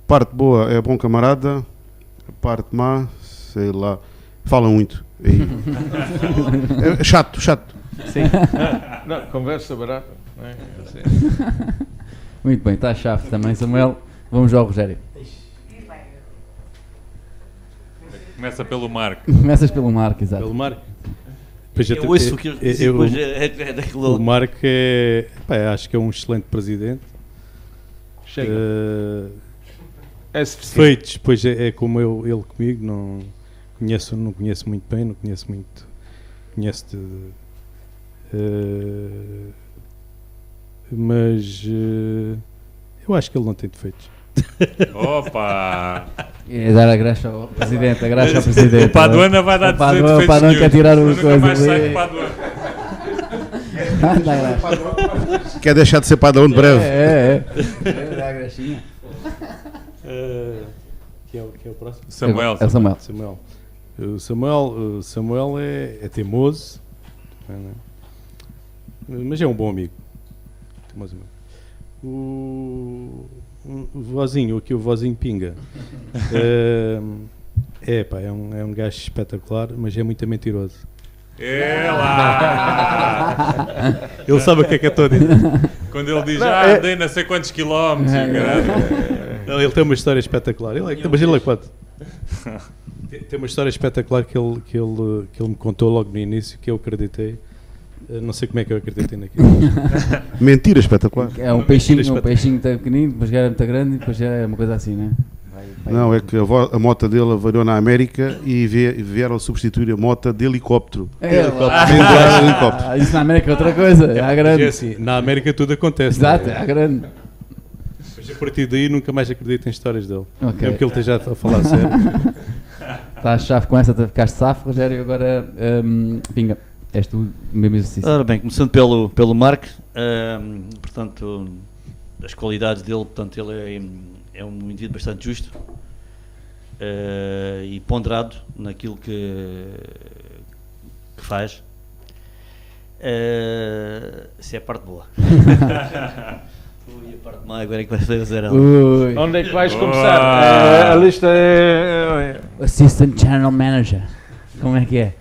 Parte boa é bom camarada. A parte má, sei lá. Fala muito. E- <laughs> é chato, chato. Sim. não, conversa barata. é? <laughs> Muito bem, está a chave também, Samuel. Vamos ao Rogério. Começa pelo Marco. <laughs> Começas pelo Marco, exato. Pelo Marco. Depois Eu ouço o que eu disse, eu- depois é, é daquele O. Marco é, pá, acho que é um excelente presidente. Chega. Eh, É suficiente. feitos, pois é, é como eu, ele comigo, não conheço, não conheço muito bem, não conheço muito, conheço de, eh, mas eh, eu acho que ele não tem defeitos. Opa! É dar a graxa ao presidente, a graxa ao presidente. O Paduana vai dar O Paduan- defeitos o Paduan nenhum. quer tirar nunca coisa mais sai. Quer deixar de ser de breve. É, é. é. Dá a graxinha. que, é, o- que é o próximo? Samuel. É Samuel. Samuel. O Samuel, Samuel é, é teimoso, é, né? mas é um bom amigo. Teimoso o vozinho, aqui o vozinho pinga. <laughs> Eh, é, pá, é um, é um gajo espetacular, mas é muito mentiroso. É lá! <laughs> Ele sabe o que é que eu estou a dizer. Quando ele diz, Não, ah, é- andei não sei quantos quilómetros. Não, ele tem uma história espetacular. Ele é, mas ele é quanto? <laughs> Tem- Tem uma história espetacular que ele, que, ele, que ele me contou logo no início, que eu acreditei. Não sei como é que eu acreditei naquilo. <laughs> Mentira espetacular. É um peixinho, um peixinho tão pequenino, depois já era muito grande e depois já é uma coisa assim, né? Vai- vai- Não, é que a, vo- a moto dele avariou na América e vie- vieram substituir a moto de helicóptero. É, Pendurada de <laughs> helicóptero. ah, isso na América é outra coisa, é à Mas grande. é assim, na América tudo acontece. Exato, não é é? à grande. Mas a partir daí nunca mais acredito em histórias dele. Ok. Mesmo que ele esteja a falar sério. <laughs> Está a chave com essa, ficaste safo, Rogério, agora hum, pinga. És tu o mesmo exercício. Ora bem, começando pelo, pelo Mark, ahm, portanto, as qualidades dele, portanto, ele é, é um indivíduo bastante justo eh, e ponderado naquilo que, que faz. Eh, se é a parte boa. <laughs> Ui, a parte má, agora é que vai fazer ela. Onde é que vais começar? Eh, a lista é. Assistant Channel Manager. Como é que é?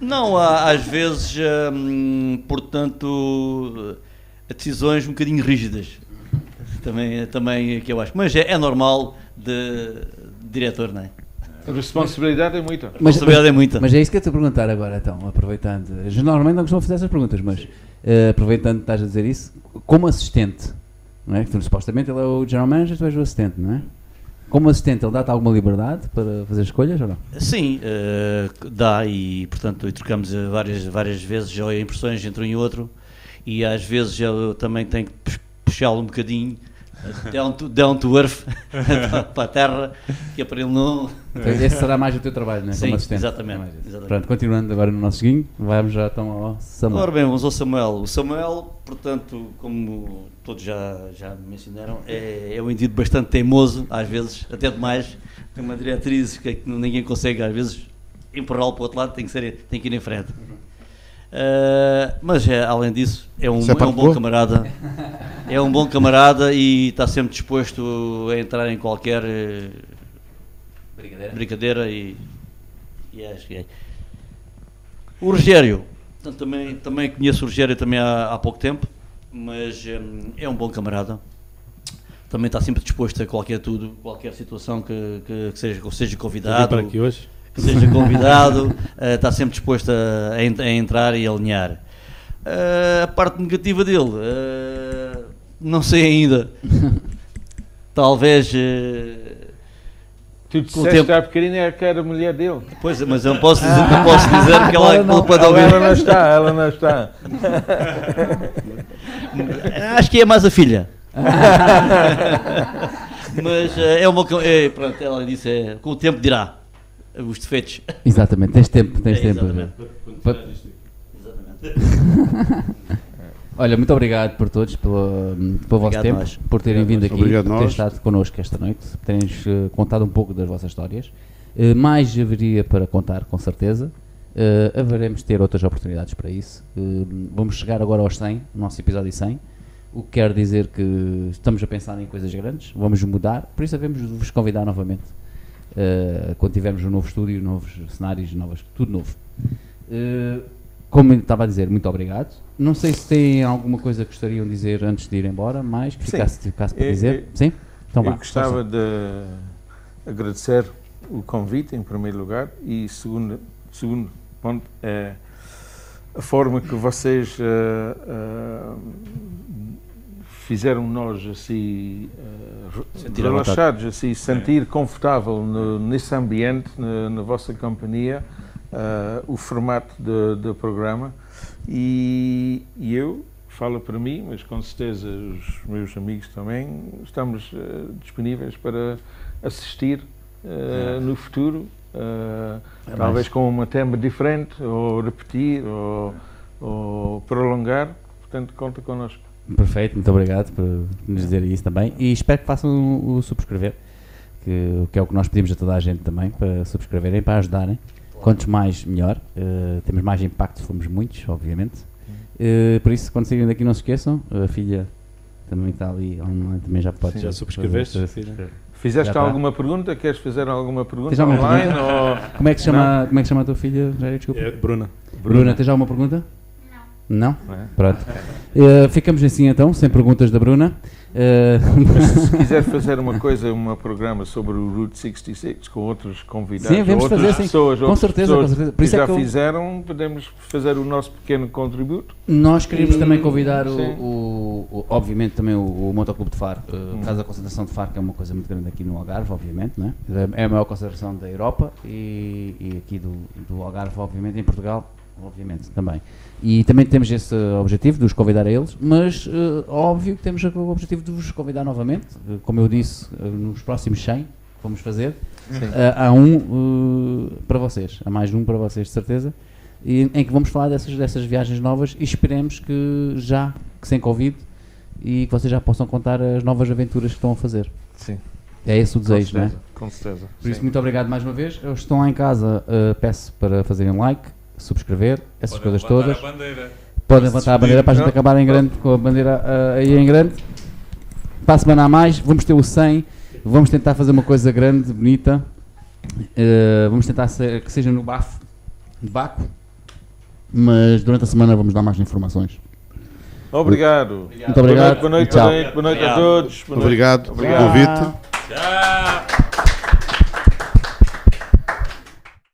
Não, há, às vezes, hum, portanto, decisões um bocadinho rígidas. Também, também é que eu acho. Mas é, é normal de, de diretor, não é? A responsabilidade é muita. A responsabilidade é muita. Mas é isso que eu te perguntar agora, então, aproveitando. Normalmente não costumo fazer essas perguntas, mas eh, aproveitando que estás a dizer isso, como assistente, não é? Tu, supostamente ele é o General Manager, tu és o assistente, não é? Como assistente, ele dá-te alguma liberdade para fazer escolhas ou não? Sim, eh, dá e, portanto, trocamos eh, várias, várias vezes impressões entre um e outro e às vezes eu também tenho que pux- puxá-lo um bocadinho down to, down to earth para a terra, que é para ele não... Então, esse será mais o teu trabalho, não é? Sim, Como assistente. exatamente, exatamente. Pronto, continuando agora no nosso seguinho, vamos já então ao Samuel. Ora bem, vamos ao Samuel. O Samuel, portanto, como todos já, já mencionaram, é, é um indivíduo bastante teimoso, às vezes, até demais. Tem uma diretriz que, é que ninguém consegue, às vezes, empurrá-lo para o outro lado, tem que, ser, tem que ir em frente. Ah, mas, é, além disso, é um, é é um bom camarada. É um bom camarada e está sempre disposto a entrar em qualquer eh, Brincadeira. brincadeira e, e acho que é. O Rogério, portanto, também, também conheço o Rogério também há, há pouco tempo, mas hum, é um bom camarada. Também está sempre disposto a qualquer tudo, qualquer situação que, que, que seja, que seja convidado, para aqui hoje. Que seja convidado, <laughs> eh, está sempre disposto a, a a entrar e a alinhar. Eh, a parte negativa dele, eh, não sei ainda. <laughs> Talvez. Tu Com o disseste tempo- há bocadinho é que era a mulher dele. Pois, mas eu não posso dizer, não posso dizer que ela, que ele não. pode Ela, ouvir. ela não está, ela não está. <laughs> Acho que é mais a filha. Mas é uma. É, pronto, ela disse: é, com o tempo dirá os defeitos. Exatamente, tens tempo, tens É, tempo. exatamente. Pa- <laughs> Olha, muito obrigado por todos, pelo, pelo vosso tempo, nós. por terem Obrigado vindo nós. aqui, Obrigado por terem nós. estado connosco esta noite, por terem eh, contado um pouco das vossas histórias. Eh, mais haveria para contar, com certeza. Eh, haveremos de ter outras oportunidades para isso. Vamos chegar agora aos 100, no nosso episódio 100, o que quer dizer que estamos a pensar em coisas grandes, vamos mudar, por isso havemos de vos convidar novamente. Eh, quando tivermos um novo estúdio, novos cenários, novas, tudo novo. Eh, como estava a dizer, muito obrigado. Não sei se têm alguma coisa que gostariam de dizer antes de ir embora, mais que ficasse, ficasse para Eu- dizer. eu- Sim? Então Eu vá. gostava de agradecer o convite, em primeiro lugar, e segundo, segundo ponto é a forma que vocês eh, eh, fizeram nós assim à relaxados, assim sentir confortável no- nesse ambiente, na, na vossa companhia, eh, o formato do programa e, e eu falo para mim, mas com certeza os meus amigos também estamos eh, disponíveis para assistir eh, no futuro, É talvez mais. com uma tema diferente, ou repetir, ou, ou prolongar. Portanto, conta connosco. Perfeito, muito obrigado por nos dizer isso também. E espero que façam o, subscrever, que, que é o que nós pedimos a toda a gente também, para subscreverem, para ajudarem. Quantos mais, melhor. Eh, temos mais impacto se formos muitos, obviamente. Eh, por isso, quando saírem daqui, não se esqueçam. A filha também está ali online, também já pode. Já subscreveste? Fizeste Já está. alguma pergunta? Queres fazer alguma pergunta alguma online? pergunta? Ou... Como é que se chama, como é que chama a tua filha? Já desculpa. É, Bruna. Bruna, tens alguma pergunta? Não? não é? Pronto. <laughs> Eh, ficamos assim então, sem perguntas da Bruna. Eh, <laughs> Se quiser fazer uma coisa, um programa sobre o Route 66 com outros convidados, Sim, vamos outras fazer, sim. pessoas, Com outras certeza, pessoas com certeza. Por que isso é já que eu- fizeram, podemos fazer o nosso pequeno contributo. Nós queríamos E- também convidar, o, o- o- obviamente, também o, o Motoclube de Faro. Uh, Hum. Casa da Concentração de Faro, que é uma coisa muito grande aqui no Algarve, obviamente, não é? É a maior concentração da Europa e, e aqui do, do Algarve, obviamente, em Portugal, obviamente, também. E também temos esse objetivo de os convidar a eles, mas uh, óbvio que temos o objetivo de vos convidar novamente, uh, como eu disse, uh, nos próximos 100 que vamos fazer. Há um para vocês, há mais um para vocês, de certeza, e, em que vamos falar dessas, dessas viagens novas e esperemos que já, que sem Covid, e que vocês já possam contar as novas aventuras que estão a fazer. Sim, É esse o desejo, não é? Com certeza. Por isso, sim. muito obrigado mais uma vez. Eu estão lá em casa, uh, peço para fazerem like, subscrever, essas Podem coisas todas. a bandeira. Podem levantar a bandeira para a gente acabar em grande, com a bandeira uh, aí em grande. Para a semana a mais, vamos ter o 100, vamos tentar fazer uma coisa grande, bonita. Uh, vamos tentar ser- que seja no bafo, de Baco. Mas durante a semana vamos dar mais informações. Obrigado. Muito obrigado. Boa noite, Tchau. boa noite, boa noite a todos. Boa noite. Obrigado pelo Obrigado. convite. Tchau!